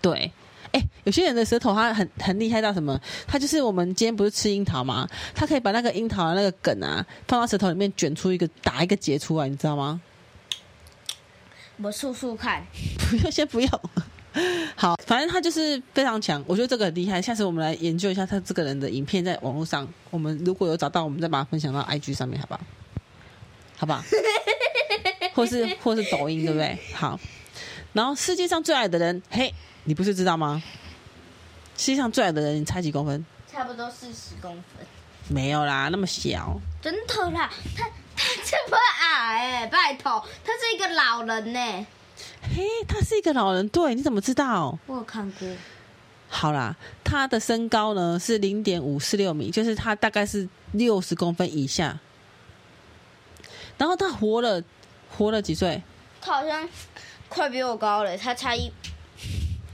Speaker 1: 对。哎，有些人的舌头他很很厉害到什么？他就是我们今天不是吃樱桃吗？他可以把那个樱桃的那个梗啊，放到舌头里面卷出一个打一个结出来，你知道吗？
Speaker 2: 我速速看。
Speaker 1: 不用，先不用。好，反正他就是非常强，我觉得这个很厉害。下次我们来研究一下他这个人的影片，在网络上，我们如果有找到，我们再把它分享到 IG 上面，好不好？好不好？或是或是抖音，对不对？好。然后世界上最矮的人，嘿。你不是知道吗？世界上最矮的人，你猜几公分？
Speaker 2: 差不多四十公分。
Speaker 1: 没有啦，那么小。
Speaker 2: 真的啦，他他这么矮哎，拜托，他是一个老人呢。
Speaker 1: 嘿，他是一个老人，对，你怎么知道？
Speaker 2: 我有看过。
Speaker 1: 好啦，他的身高呢是零点五四六米，就是他大概是六十公分以下。然后他活了，活了几岁？
Speaker 2: 他好像快比我高了，他差一。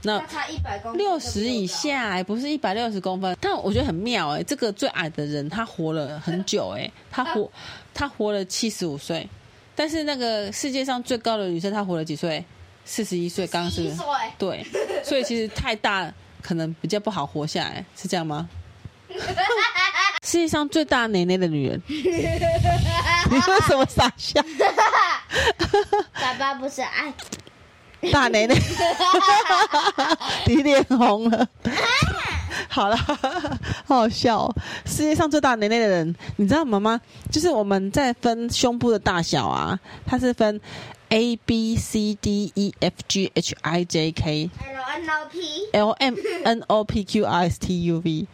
Speaker 2: 那差一百公分，
Speaker 1: 六十以下哎，不是一百六十公分。但我觉得很妙哎，这个最矮的人他活了很久哎，他活他活了七十五岁。但是那个世界上最高的女生，她活了几岁？四十一岁，刚刚是？对，所以其实太大可能比较不好活下来，是这样吗？世界上最大奶奶的女人，你为什么傻笑？
Speaker 2: 爸爸不是爱。
Speaker 1: 大奶奶，你脸红了。好了，好好笑哦。世界上最大奶奶的人，你知道吗？妈，就是我们在分胸部的大小啊，它是分 A B C D E F G H I J K
Speaker 2: L N O P
Speaker 1: L M N O P Q R S T U V，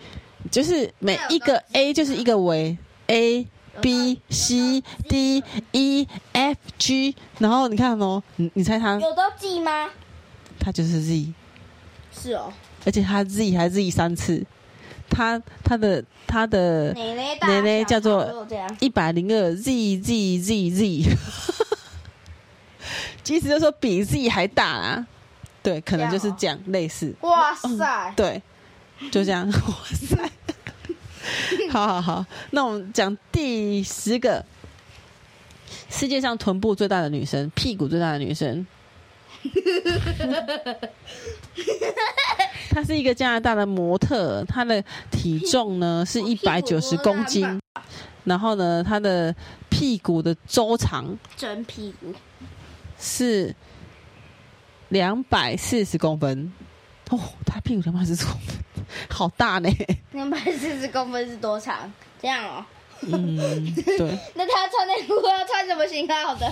Speaker 1: 就是每一个 A 就是一个围 A。B C D E F G，然后你看哦，你你猜他
Speaker 2: 有都 G 吗？
Speaker 1: 他就是 Z，
Speaker 2: 是哦，
Speaker 1: 而且他 Z 还 Z 三次，他他的他的奶奶叫做一百零二 Z Z Z Z，其实就说比 Z 还大啊，对，可能就是这样类似。
Speaker 2: 哇塞，
Speaker 1: 嗯，对，就这样，哇塞。好好好，那我们讲第十个，世界上臀部最大的女生，屁股最大的女生。她是一个加拿大的模特，她的体重呢是一百九十公斤，然后呢，她的屁股的周长，
Speaker 2: 真屁股
Speaker 1: 是两百四十公分。哦，她屁股两百四十公分。好大呢！
Speaker 2: 两百四十公分是多长？这样哦。
Speaker 1: 嗯，对。
Speaker 2: 那他穿内裤要穿什么型号的？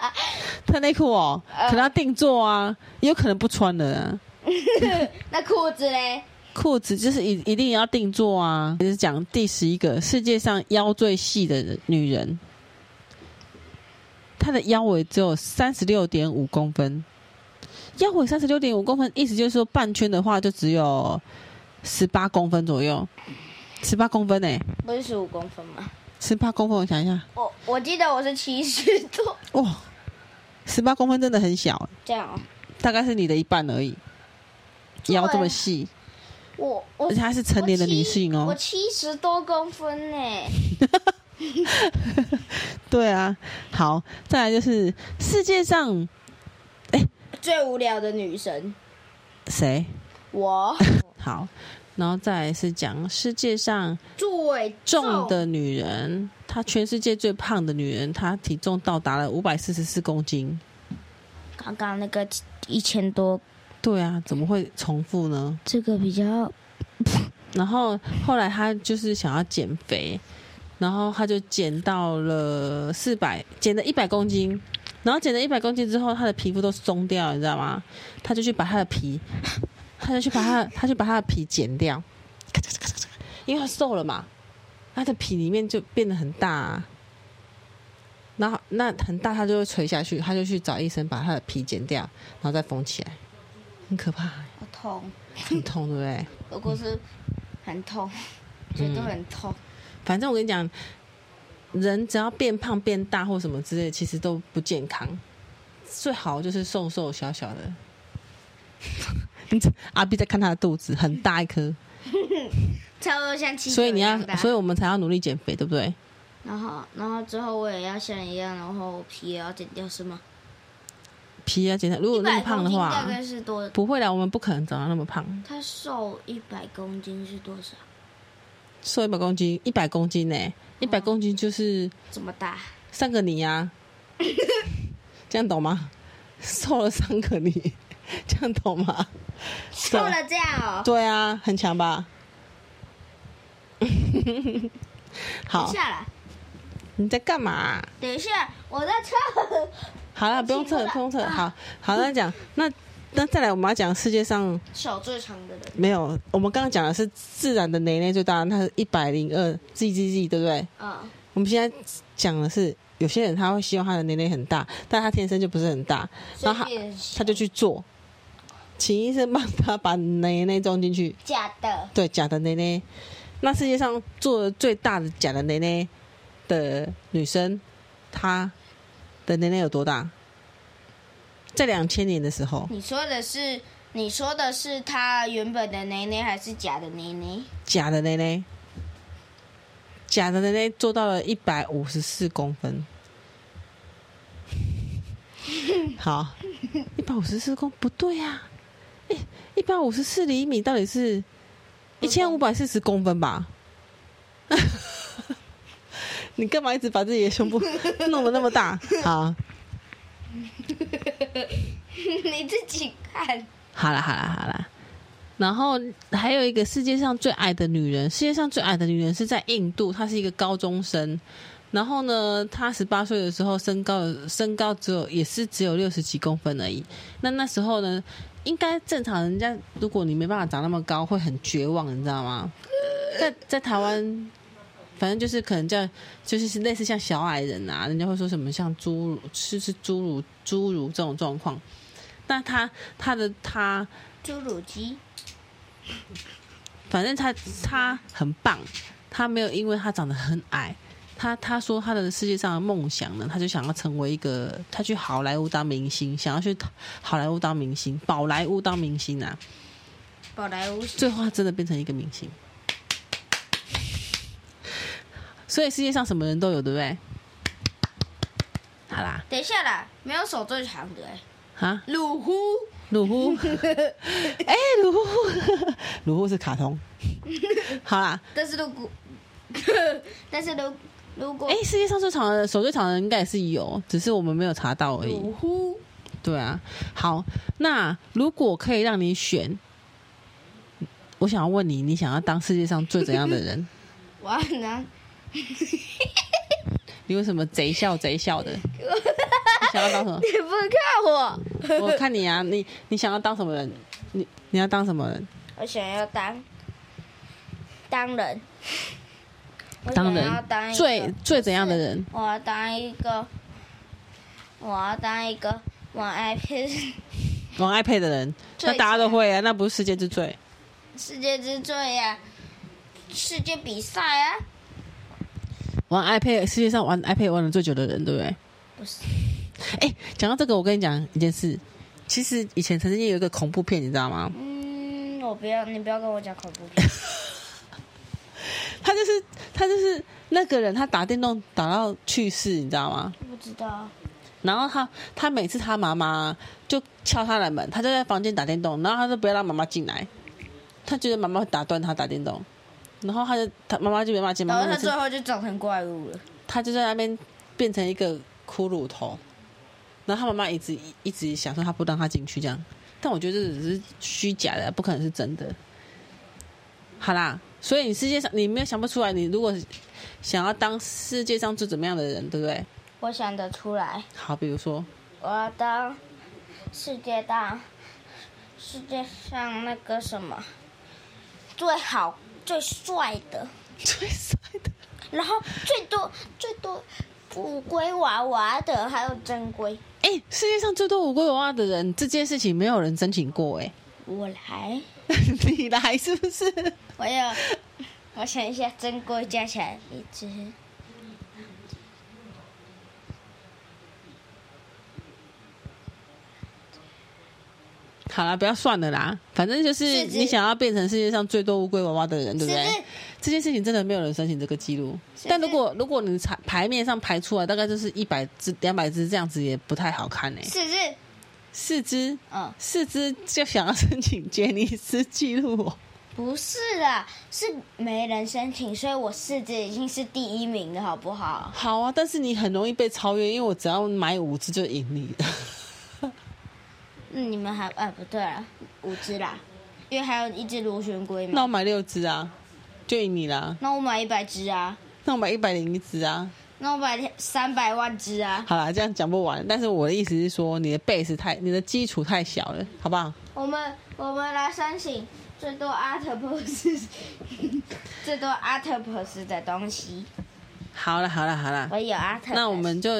Speaker 1: 他内裤哦，可能要定做啊，也有可能不穿的啊。
Speaker 2: 那裤子嘞？
Speaker 1: 裤子就是一一定要定做啊。就是讲第十一个，世界上腰最细的女人，她的腰围只有三十六点五公分。腰围三十六点五公分，意思就是说半圈的话就只有。十八公分左右，十八公分呢？
Speaker 2: 不是十五公分吗？
Speaker 1: 十八公分，我想一下。
Speaker 2: 我我记得我是七十多。
Speaker 1: 哇，十八公分真的很小。
Speaker 2: 这样哦？
Speaker 1: 大概是你的一半而已。腰这么细。
Speaker 2: 我我
Speaker 1: 而且她是成年的女性哦。
Speaker 2: 我七十多公分呢。
Speaker 1: 对啊，好，再来就是世界上，哎，
Speaker 2: 最无聊的女神。
Speaker 1: 谁？
Speaker 2: 我。
Speaker 1: 好，然后再来是讲世界上最重的女人，她全世界最胖的女人，她体重到达了五百四十四公斤。
Speaker 2: 刚刚那个一千多，
Speaker 1: 对啊，怎么会重复呢？
Speaker 2: 这个比较，
Speaker 1: 然后后来她就是想要减肥，然后她就减到了四百，减了一百公斤，然后减了一百公斤之后，她的皮肤都松掉了，你知道吗？她就去把她的皮，他就去把他，他就把他的皮剪掉，咔嚓咔嚓咔嚓，因为他瘦了嘛，他的皮里面就变得很大啊，然后那很大，他就会垂下去，他就去找医生把他的皮剪掉，然后再缝起来，很可怕，
Speaker 2: 好痛，
Speaker 1: 很痛，对不对？
Speaker 2: 如果是很痛，觉得很痛。
Speaker 1: 反正我跟你讲，人只要变胖变大或什么之类，其实都不健康。最好就是瘦瘦小小的。阿 B 在看他的肚子，很大一颗，
Speaker 2: 差不多像气球一样大。
Speaker 1: 所以你要，所以我们才要努力减肥，对不对？
Speaker 2: 然后，然后之后我也要像一样，然后皮也要剪掉，是吗？
Speaker 1: 皮要剪掉。如果那么胖的话，
Speaker 2: 大概是多？
Speaker 1: 不会啦，我们不可能长到那么胖。
Speaker 2: 他瘦一百公斤是多少？
Speaker 1: 瘦一百公斤，一百公斤呢、欸？一百公斤就是
Speaker 2: 这么大，
Speaker 1: 三个你呀、啊，这样懂吗？瘦了三个你，这样懂吗？
Speaker 2: 瘦了这样哦？
Speaker 1: 对啊，很强吧？好，
Speaker 2: 下来，
Speaker 1: 你在干嘛？
Speaker 2: 等一下，我在测。
Speaker 1: 好了，不用测，不用测。好好，那讲那。那再来，我们要讲世界上
Speaker 2: 手最长的人。
Speaker 1: 没有，我们刚刚讲的是自然的年龄最大，它是一百零二 G G G，对不对？
Speaker 2: 嗯。
Speaker 1: 我们现在讲的是，有些人他会希望他的年龄很大，但他天生就不是很大，然后他他就去做，请医生帮他把内内装进去。
Speaker 2: 假的。
Speaker 1: 对，假的内内。那世界上做的最大的假的内内的女生，她的奶奶有多大？在两千年的时候，
Speaker 2: 你说的是你说的是她原本的奶奶还是假的奶奶？
Speaker 1: 假的奶奶，假的奶奶做到了一百五十四公分。好，一百五十四公不对啊！哎，一百五十四厘米到底是一千五百四十公分吧？你干嘛一直把自己的胸部 弄得那么大？好。
Speaker 2: 你自己看。
Speaker 1: 好了好了好了，然后还有一个世界上最矮的女人，世界上最矮的女人是在印度，她是一个高中生。然后呢，她十八岁的时候身高身高只有也是只有六十几公分而已。那那时候呢，应该正常人家如果你没办法长那么高，会很绝望，你知道吗？在在台湾。反正就是可能叫，就是是类似像小矮人啊，人家会说什么像侏儒，是是侏儒侏儒这种状况。那他他的他
Speaker 2: 侏儒机，
Speaker 1: 反正他他很棒，他没有因为他长得很矮，他他说他的世界上的梦想呢，他就想要成为一个，他去好莱坞当明星，想要去好莱坞当明星，宝莱坞当明星啊，
Speaker 2: 宝莱坞，
Speaker 1: 最后他真的变成一个明星。所以世界上什么人都有，对不对？好啦，
Speaker 2: 等一下啦，没有手最长的 哎、
Speaker 1: 欸。啊？
Speaker 2: 鲁夫，
Speaker 1: 鲁夫，哎、欸，鲁夫，鲁夫是卡通。好啦，
Speaker 2: 但是如果，但是如如果，
Speaker 1: 哎、欸，世界上最长的手最长的人应该也是有，只是我们没有查到而已。对啊。好，那如果可以让你选，我想要问你，你想要当世界上最怎样的人？
Speaker 2: 我要拿。
Speaker 1: 你为什么贼笑贼笑的？你想要当什么？
Speaker 2: 你不看我？
Speaker 1: 我看你啊，你你想要当什么人？你你要当什么人？
Speaker 2: 我想要当当人。
Speaker 1: 当人。
Speaker 2: 当
Speaker 1: 最最怎样的人？
Speaker 2: 我要当一个，我要当一个玩 iPad
Speaker 1: 玩 iPad 的人。那大家都会啊，那不是世界之最？
Speaker 2: 世界之最呀、啊！世界比赛啊！
Speaker 1: 玩 iPad，世界上玩 iPad 玩的最久的人，对不对？
Speaker 2: 不是。
Speaker 1: 哎、欸，讲到这个，我跟你讲一件事。其实以前曾经有一个恐怖片，你知道吗？
Speaker 2: 嗯，我不要，你不要跟我讲恐怖片。
Speaker 1: 他就是他就是那个人，他打电动打到去世，你知道吗？
Speaker 2: 不知道。
Speaker 1: 然后他他每次他妈妈就敲他的门，他就在房间打电动，然后他就不要让妈妈进来，他觉得妈妈会打断他打电动。然后他就他妈妈就没办法接，然后
Speaker 2: 他最后就长成怪物了。
Speaker 1: 他就在那边变成一个骷髅头，然后他妈妈一直一直想说他不让他进去这样，但我觉得这只是虚假的，不可能是真的。好啦，所以你世界上你没有想不出来，你如果想要当世界上最怎么样的人，对不对？
Speaker 2: 我想得出来。
Speaker 1: 好，比如说，
Speaker 2: 我要当世界大，世界上那个什么最好、最帅的，
Speaker 1: 最帅的，
Speaker 2: 然后最多最多乌龟娃娃的，还有珍龟。
Speaker 1: 哎，世界上最多乌龟娃娃的人，这件事情没有人申请过，哎。
Speaker 2: 我来，
Speaker 1: 你来是不是？
Speaker 2: 我有，我想一下，珍龟加起来一只。
Speaker 1: 好了，不要算了啦，反正就是你想要变成世界上最多乌龟娃娃的人，对不对？这件事情真的没有人申请这个记录。但如果如果你排牌面上排出来，大概就是一百只、两百只这样子，也不太好看呢。
Speaker 2: 四只。
Speaker 1: 四只，嗯，四只就想要申请杰尼斯纪录哦？
Speaker 2: 不是啦，是没人申请，所以我四只已经是第一名了，好不好？
Speaker 1: 好啊，但是你很容易被超越，因为我只要买五只就赢你了。
Speaker 2: 嗯，你们还……哎、啊，不对了，五只啦，因为还有一只螺旋龟嘛。
Speaker 1: 那我买六只啊，就赢你啦。
Speaker 2: 那我买一百只啊？
Speaker 1: 那我买一百零一只啊？
Speaker 2: 那我买三百万只啊！
Speaker 1: 好啦，这样讲不完。但是我的意思是说，你的 base 太，你的基础太小了，好不好？
Speaker 2: 我们我们来申请最多 octopus，最多 octopus 的东西。
Speaker 1: 好了好了好了，
Speaker 2: 我有 octopus。
Speaker 1: 那我们就。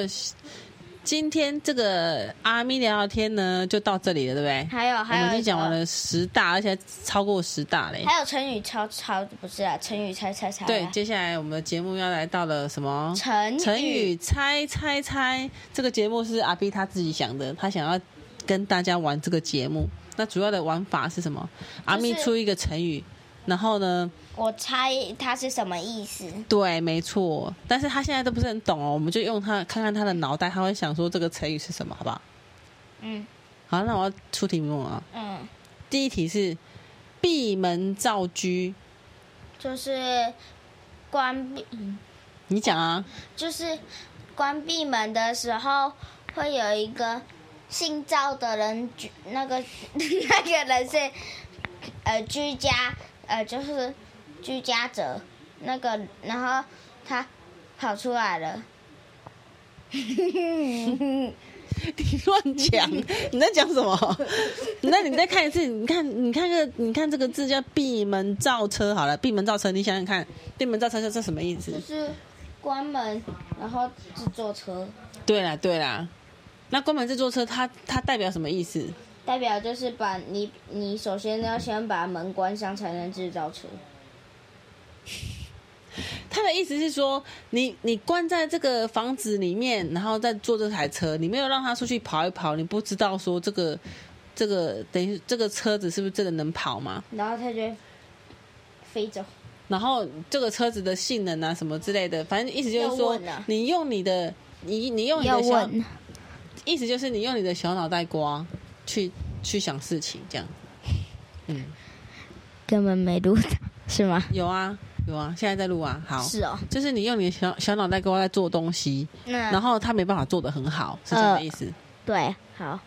Speaker 1: 今天这个阿咪聊聊天呢，就到这里了，对不对？
Speaker 2: 还有还有，
Speaker 1: 我们已经讲完了十大，而且超过十大嘞。
Speaker 2: 还有成语超超不是啊，成语猜猜猜。
Speaker 1: 对，接下来我们的节目要来到了什么？
Speaker 2: 成语
Speaker 1: 成语猜猜猜。这个节目是阿 B 他自己想的，他想要跟大家玩这个节目。那主要的玩法是什么？就是、阿咪出一个成语。然后呢？
Speaker 2: 我猜他是什么意思？
Speaker 1: 对，没错。但是他现在都不是很懂哦，我们就用他看看他的脑袋，他会想说这个成语是什么，好不好？
Speaker 2: 嗯。
Speaker 1: 好，那我要出题目啊。嗯。第一题是闭门造车，
Speaker 2: 就是关闭。
Speaker 1: 你讲啊。
Speaker 2: 就是关闭门的时候，会有一个姓赵的人，那个 那个人是呃居家。呃，就是居家者那个，然后他跑出来了。
Speaker 1: 你乱讲！你在讲什么？那你再看一次，你看，你看个，你看这个字叫闭门造车。好了，闭门造车，你想想看，闭门造车是什么意思？
Speaker 2: 就是关门，然后制作车。
Speaker 1: 对啦，对啦。那关门制作车，它它代表什么意思？
Speaker 2: 代表就是把你，你首先要先把门关上，才能制造车。
Speaker 1: 他的意思是说，你你关在这个房子里面，然后再坐这台车，你没有让他出去跑一跑，你不知道说这个这个等于这个车子是不是真的能跑吗？
Speaker 2: 然后他就飞走。
Speaker 1: 然后这个车子的性能啊什么之类的，反正意思就是说，你用你的你你用你的小，意思就是你用你的小脑袋瓜。去去想事情，这样，嗯，
Speaker 2: 根本没录，是吗？
Speaker 1: 有啊，有啊，现在在录啊。好，
Speaker 2: 是哦，
Speaker 1: 就是你用你的小小脑袋给我在做东西，嗯，然后他没办法做的很好，是什么意思？呃，
Speaker 2: 对，好。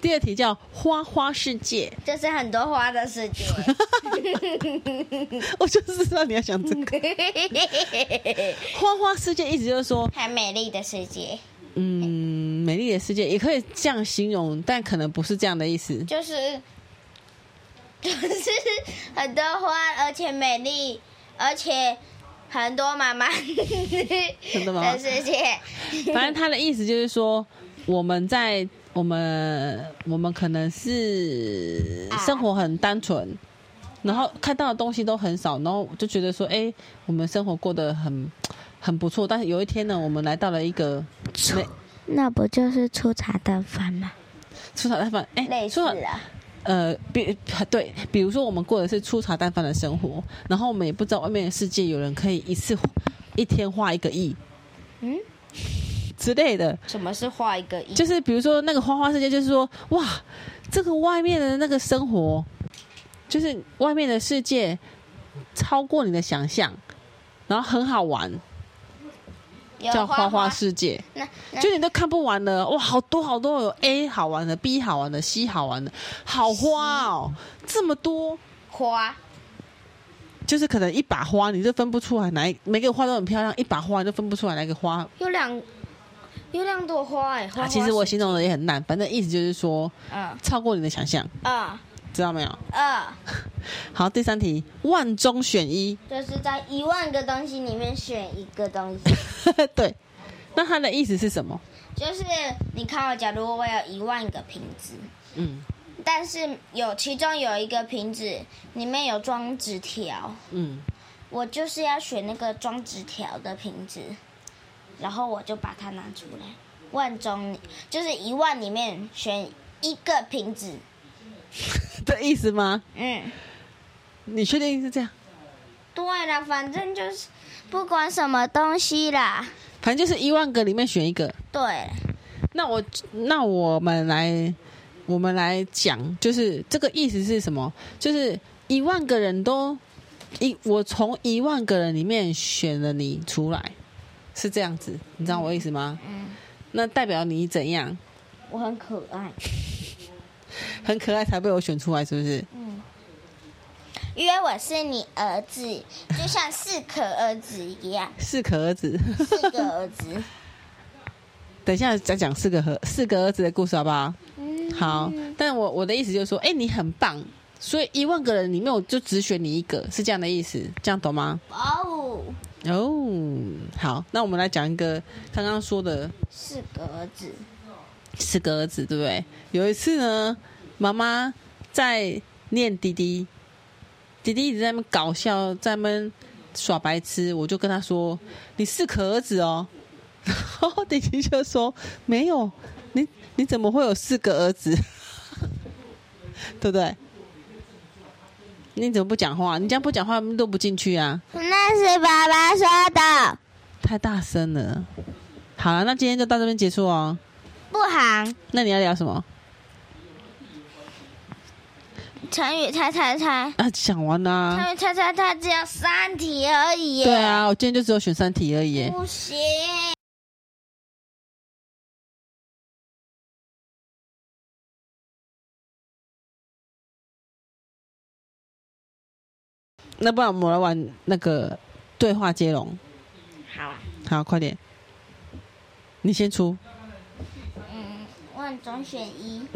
Speaker 1: 第二题叫花花世界，
Speaker 2: 就是很多花的世界。
Speaker 1: 我就是知道你要想这个。花花世界意思就是说，
Speaker 2: 很美丽的世界。
Speaker 1: 嗯，美丽的世界也可以这样形容，但可能不是这样的意思。
Speaker 2: 就是，就是很多花，而且美丽，而且很多妈妈很多妈妈的世界。
Speaker 1: 反正他的意思就是说，我们在我们我们可能是生活很单纯，然后看到的东西都很少，然后就觉得说，哎，我们生活过得很。很不错，但是有一天呢，我们来到了一个，
Speaker 2: 那不就是粗茶淡饭吗？
Speaker 1: 粗茶淡饭，哎、欸，
Speaker 2: 类似啊，
Speaker 1: 呃，比对，比如说我们过的是粗茶淡饭的生活，然后我们也不知道外面的世界有人可以一次一天花一个亿，嗯，之类的。
Speaker 2: 什么是花一个亿？
Speaker 1: 就是比如说那个花花世界，就是说哇，这个外面的那个生活，就是外面的世界超过你的想象，然后很好玩。叫花花世界，就你都看不完了哇，好多好多有 A 好玩的，B 好玩的，C 好玩的，好花哦，这么多。
Speaker 2: 花，
Speaker 1: 就是可能一把花你就分不出来哪一每个花都很漂亮，一把花你就分不出来哪个花。
Speaker 2: 有两有两朵花哎、欸，
Speaker 1: 其实我形容的也很烂，反正意思就是说，嗯，超过你的想象，
Speaker 2: 啊、嗯，
Speaker 1: 知道没有？
Speaker 2: 啊、嗯，
Speaker 1: 好，第三题，万中选一，
Speaker 2: 就是在一万个东西里面选一个东西。
Speaker 1: 对，那它的意思是什么？
Speaker 2: 就是你看我，假如我有一万个瓶子，
Speaker 1: 嗯。
Speaker 2: 但是有其中有一个瓶子里面有装纸条，
Speaker 1: 嗯，
Speaker 2: 我就是要选那个装纸条的瓶子，然后我就把它拿出来，万中就是一万里面选一个瓶子
Speaker 1: 的意思吗？
Speaker 2: 嗯，
Speaker 1: 你确定是这样？
Speaker 2: 对了，反正就是不管什么东西啦，
Speaker 1: 反正就是一万个里面选一个。
Speaker 2: 对，
Speaker 1: 那我那我们来。我们来讲，就是这个意思是什么？就是一万个人都一，我从一万个人里面选了你出来，是这样子，你知道我意思吗？
Speaker 2: 嗯。
Speaker 1: 那代表你怎样？
Speaker 2: 我很可爱，
Speaker 1: 很可爱才被我选出来，是不是？
Speaker 2: 嗯。因为我是你儿子，就像四可儿子一样。
Speaker 1: 四可儿子。
Speaker 2: 四个儿子。
Speaker 1: 等一下再讲四个和四个儿子的故事，好不好？嗯好，但我我的意思就是说，哎、欸，你很棒，所以一万个人里面我就只选你一个，是这样的意思，这样懂吗？
Speaker 2: 哦
Speaker 1: 哦，好，那我们来讲一个刚刚说的
Speaker 2: 四个儿子，
Speaker 1: 四个儿子，对不对？有一次呢，妈妈在念弟弟，弟弟一直在那边搞笑，在那边耍白痴，我就跟他说：“你四个儿子哦。”然后弟弟就说：“没有。”你怎么会有四个儿子？对不对？你怎么不讲话？你这样不讲话，录不进去啊！
Speaker 2: 那是爸爸说的。
Speaker 1: 太大声了。好了，那今天就到这边结束哦。
Speaker 2: 不好。
Speaker 1: 那你要聊什么？
Speaker 2: 成语猜猜猜。
Speaker 1: 啊，讲完啦。
Speaker 2: 成语猜猜猜，只有三题而已。
Speaker 1: 对啊，我今天就只有选三题而已。
Speaker 2: 不行。
Speaker 1: 那不然我们来玩那个对话接龙。
Speaker 2: 好啊。
Speaker 1: 好，快点。你先出。
Speaker 2: 嗯，万中选一。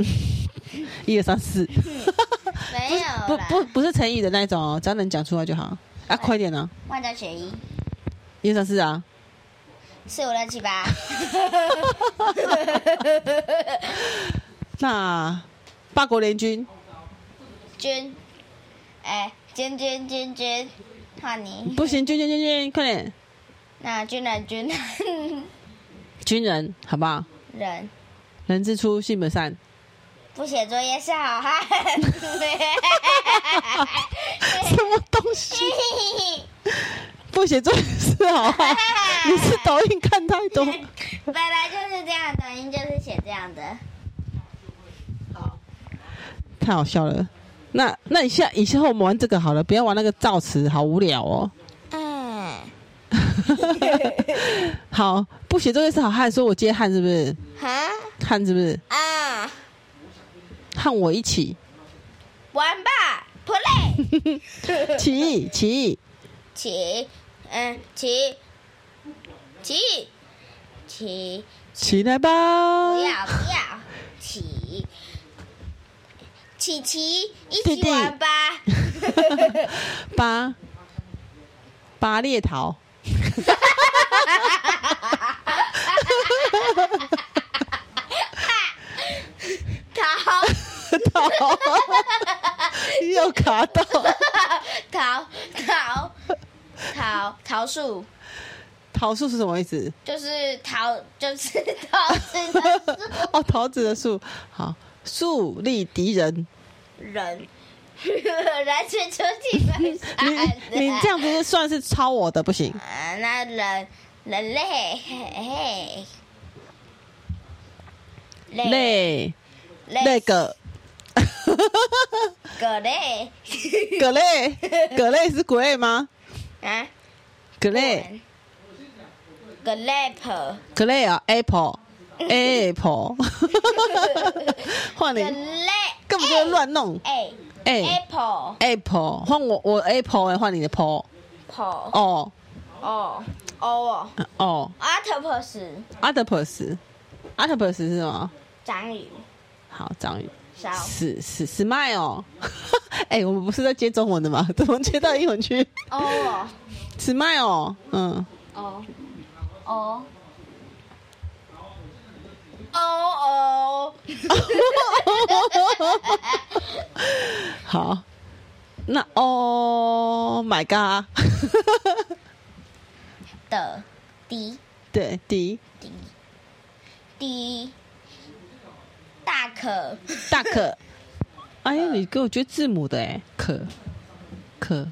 Speaker 1: 一二三四。
Speaker 2: 没有
Speaker 1: 不不不，不是成语的那种哦，只要能讲出来就好。啊，快点呢。
Speaker 2: 万中选一。
Speaker 1: 一二三四啊。
Speaker 2: 四五六七八。
Speaker 1: 那八国联军。
Speaker 2: 军。哎。军军军军，换你
Speaker 1: 不行，军军军军，快点。
Speaker 2: 那军人军人，
Speaker 1: 军人好不好？
Speaker 2: 人，
Speaker 1: 人之初性本善。
Speaker 2: 不写作业是好汉。
Speaker 1: 什么东西？不写作业是好汉？你是抖音看太多。
Speaker 2: 本来就是这样，抖音就是写这样的。
Speaker 1: 好，太好笑了。那那你下以后我们玩这个好了，不要玩那个造词，好无聊哦。
Speaker 2: 嗯。
Speaker 1: 好，不写作业是好汉，说我接汉是不是？
Speaker 2: 哈？
Speaker 1: 汉是不是？
Speaker 2: 啊。
Speaker 1: 和我一起。
Speaker 2: 玩吧，play。
Speaker 1: 起义，起义。
Speaker 2: 起，嗯，起，起，起。
Speaker 1: 起来吧。
Speaker 2: 不要，不要，起。琪琪，一起玩吧！
Speaker 1: 八八猎逃，又卡到，
Speaker 2: 桃桃桃桃树，
Speaker 1: 桃树是什么意思？
Speaker 2: 就是桃，就是桃子的树。
Speaker 1: 哦，桃子的树，好，树立敌人。
Speaker 2: 人，人是出题你
Speaker 1: 你这样不是算是抄我的不行？
Speaker 2: 啊，那人人类，嘿
Speaker 1: 类类个，
Speaker 2: 蛤类，
Speaker 1: 蛤类，蛤类是鬼吗？
Speaker 2: 啊，
Speaker 1: 蛤类，
Speaker 2: 蛤类 apple，
Speaker 1: 蛤类啊，apple，apple，换你。根本就乱弄，
Speaker 2: 哎 Apple
Speaker 1: Apple 换我我 Apple 哎，换你的。Paul 哦
Speaker 2: 哦哦
Speaker 1: 哦。
Speaker 2: Octopus
Speaker 1: Octopus Octopus 是什么？
Speaker 2: 章鱼。
Speaker 1: 好，章鱼。
Speaker 2: 小。
Speaker 1: 是是 Smile。哎，我们不是在接中文的吗？怎么接到英文去？
Speaker 2: 哦。
Speaker 1: Smile。嗯。
Speaker 2: 哦。哦。哦哦。
Speaker 1: 好。那 Oh my God。
Speaker 2: 的 D。
Speaker 1: 对 D。
Speaker 2: D。D。大可。
Speaker 1: 大可。哎呀，你给我觉得字母的哎，可。可。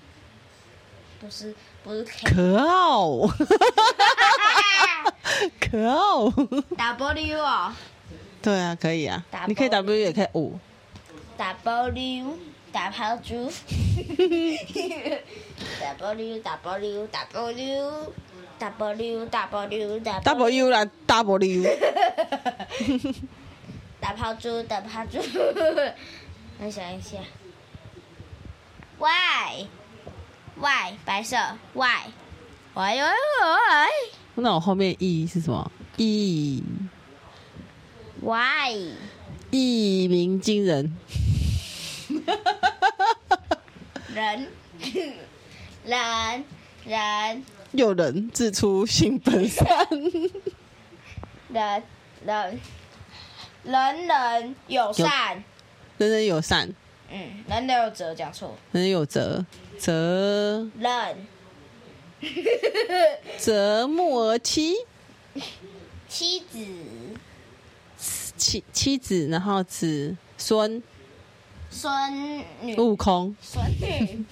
Speaker 2: 不是，不是可。
Speaker 1: 可奥。可奥。
Speaker 2: W 啊。
Speaker 1: 对啊，可以啊。你可以 W 也可以五。
Speaker 2: W 打抛猪。W W W W W W
Speaker 1: W 啦，W。
Speaker 2: 打抛猪，打抛猪。我想一下。Y Y 白色 Y Y Y Y。
Speaker 1: 那我后面 E 是什么？E
Speaker 2: Y
Speaker 1: 一鸣惊人。
Speaker 2: 人人 人。
Speaker 1: 有人自出性本善。
Speaker 2: 人人人人友善。
Speaker 1: 人人友善。
Speaker 2: 嗯，人人有责，讲错。
Speaker 1: 人人有责，责。
Speaker 2: 人。
Speaker 1: 择木而妻。
Speaker 2: 妻子。
Speaker 1: 妻妻子，然后子孙。
Speaker 2: 孙女。
Speaker 1: 悟空。
Speaker 2: 孙女。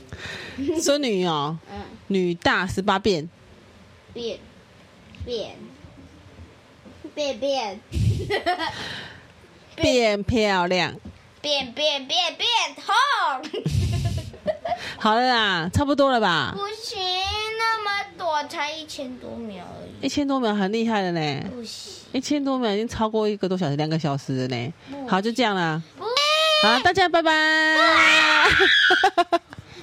Speaker 1: 孙女哦。
Speaker 2: 嗯。
Speaker 1: 女大十八变。
Speaker 2: 变。变。变变。
Speaker 1: 变漂亮。
Speaker 2: 变变变变痛。
Speaker 1: 好了啦，差不多了吧？
Speaker 2: 不行，那么多，才一千多秒而已。
Speaker 1: 一千多秒很厉害了呢。
Speaker 2: 不行。
Speaker 1: 一千多秒已经超过一个多小时，两个小时了呢。好，就这样啦。
Speaker 2: 不
Speaker 1: 好，大家拜拜。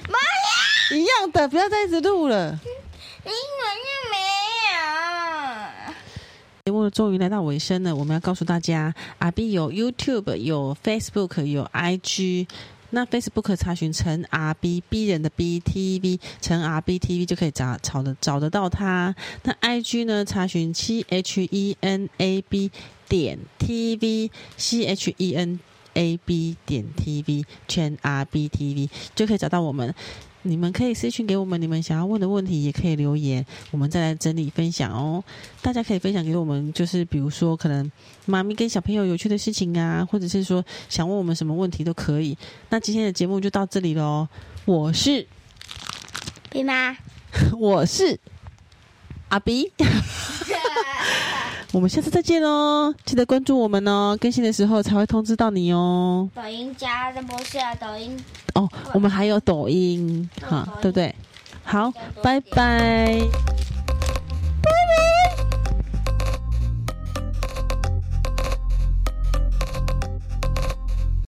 Speaker 1: 妈呀！一样的，不要再一直录了。
Speaker 2: 英文又没有。
Speaker 1: 节目终于来到尾声了，我们要告诉大家，阿 B 有 YouTube，有 Facebook，有 IG。那 Facebook 查询陈 R B B 人的 B T V，陈 R B T V 就可以找找得找得到他。那 IG 呢？查询 C H E N A B 点 T V C H E N A B 点 T V 全 R B T V 就可以找到我们。你们可以私讯给我们，你们想要问的问题也可以留言，我们再来整理分享哦。大家可以分享给我们，就是比如说可能妈咪跟小朋友有趣的事情啊，或者是说想问我们什么问题都可以。那今天的节目就到这里喽。我是
Speaker 2: B 妈，
Speaker 1: 我是阿 B。我们下次再见喽！记得关注我们哦，更新的时候才会通知到你哦。
Speaker 2: 抖音加的不是啊，抖音
Speaker 1: 哦，我们还有抖音，哈，对不对？好，拜拜拜拜。